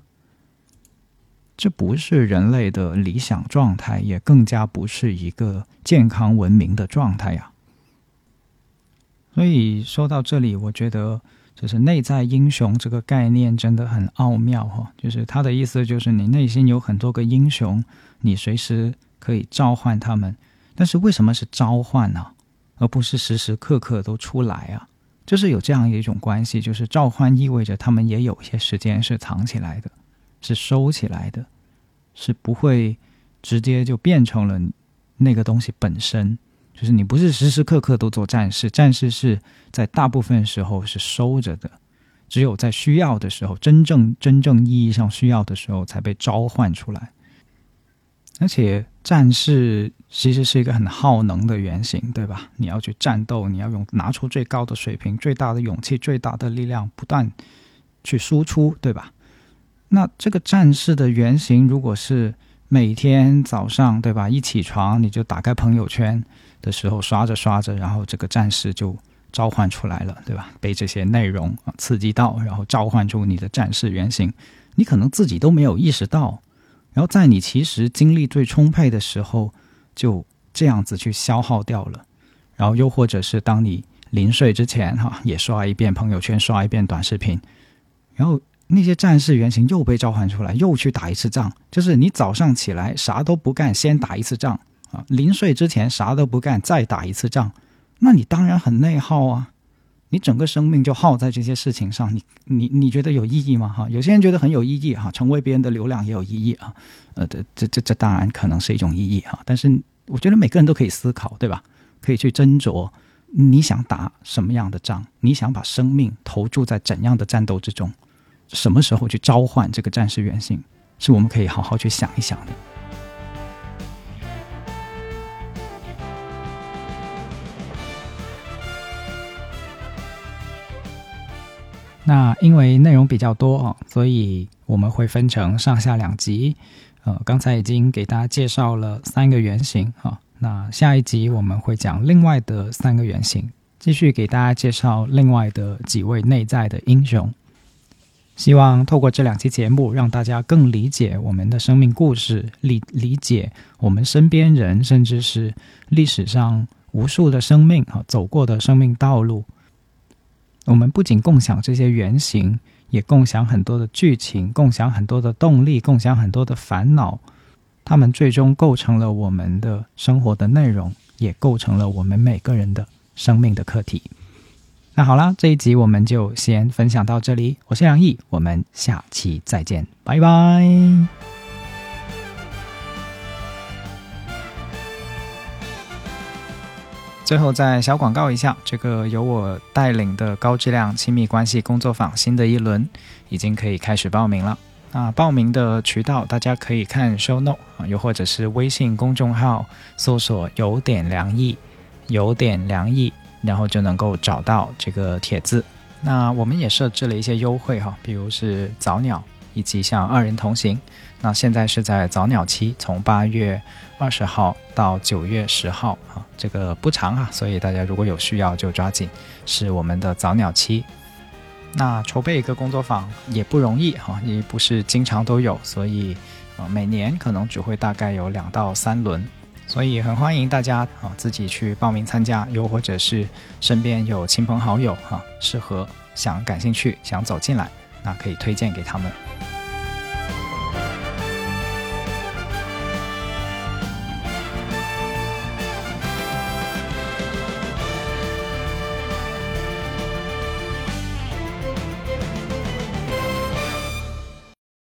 S1: 这不是人类的理想状态，也更加不是一个健康文明的状态呀。所以说到这里，我觉得就是内在英雄这个概念真的很奥妙哈。就是他的意思就是你内心有很多个英雄，你随时可以召唤他们。但是为什么是召唤呢？而不是时时刻刻都出来啊，就是有这样一种关系，就是召唤意味着他们也有些时间是藏起来的，是收起来的，是不会直接就变成了那个东西本身。就是你不是时时刻刻都做战士，战士是在大部分时候是收着的，只有在需要的时候，真正真正意义上需要的时候才被召唤出来，而且。战士其实是一个很耗能的原型，对吧？你要去战斗，你要用拿出最高的水平、最大的勇气、最大的力量，不断去输出，对吧？那这个战士的原型，如果是每天早上，对吧？一起床你就打开朋友圈的时候刷着刷着，然后这个战士就召唤出来了，对吧？被这些内容刺激到，然后召唤出你的战士原型，你可能自己都没有意识到。然后在你其实精力最充沛的时候，就这样子去消耗掉了。然后又或者是当你临睡之前，哈，也刷一遍朋友圈，刷一遍短视频，然后那些战士原型又被召唤出来，又去打一次仗。就是你早上起来啥都不干，先打一次仗啊；临睡之前啥都不干，再打一次仗，那你当然很内耗啊。你整个生命就耗在这些事情上，你你你觉得有意义吗？哈，有些人觉得很有意义哈，成为别人的流量也有意义啊。呃，这这这这当然可能是一种意义哈，但是我觉得每个人都可以思考，对吧？可以去斟酌你想打什么样的仗，你想把生命投注在怎样的战斗之中，什么时候去召唤这个战士原型，是我们可以好好去想一想的。那因为内容比较多哦，所以我们会分成上下两集。呃，刚才已经给大家介绍了三个原型哈，那下一集我们会讲另外的三个原型，继续给大家介绍另外的几位内在的英雄。希望透过这两期节目，让大家更理解我们的生命故事，理理解我们身边人，甚至是历史上无数的生命哈走过的生命道路。我们不仅共享这些原型，也共享很多的剧情，共享很多的动力，共享很多的烦恼。他们最终构成了我们的生活的内容，也构成了我们每个人的生命的课题。那好啦，这一集我们就先分享到这里。我是杨毅，我们下期再见，拜拜。最后再小广告一下，这个由我带领的高质量亲密关系工作坊新的一轮已经可以开始报名了。那报名的渠道大家可以看 show note 啊，又或者是微信公众号搜索“有点凉意”，有点凉意，然后就能够找到这个帖子。那我们也设置了一些优惠哈，比如是早鸟以及像二人同行。那现在是在早鸟期，从八月二十号到九月十号啊，这个不长啊，所以大家如果有需要就抓紧，是我们的早鸟期。那筹备一个工作坊也不容易哈，也不是经常都有，所以啊，每年可能只会大概有两到三轮，所以很欢迎大家啊自己去报名参加，又或者是身边有亲朋好友哈，适合想感兴趣想走进来，那可以推荐给他们。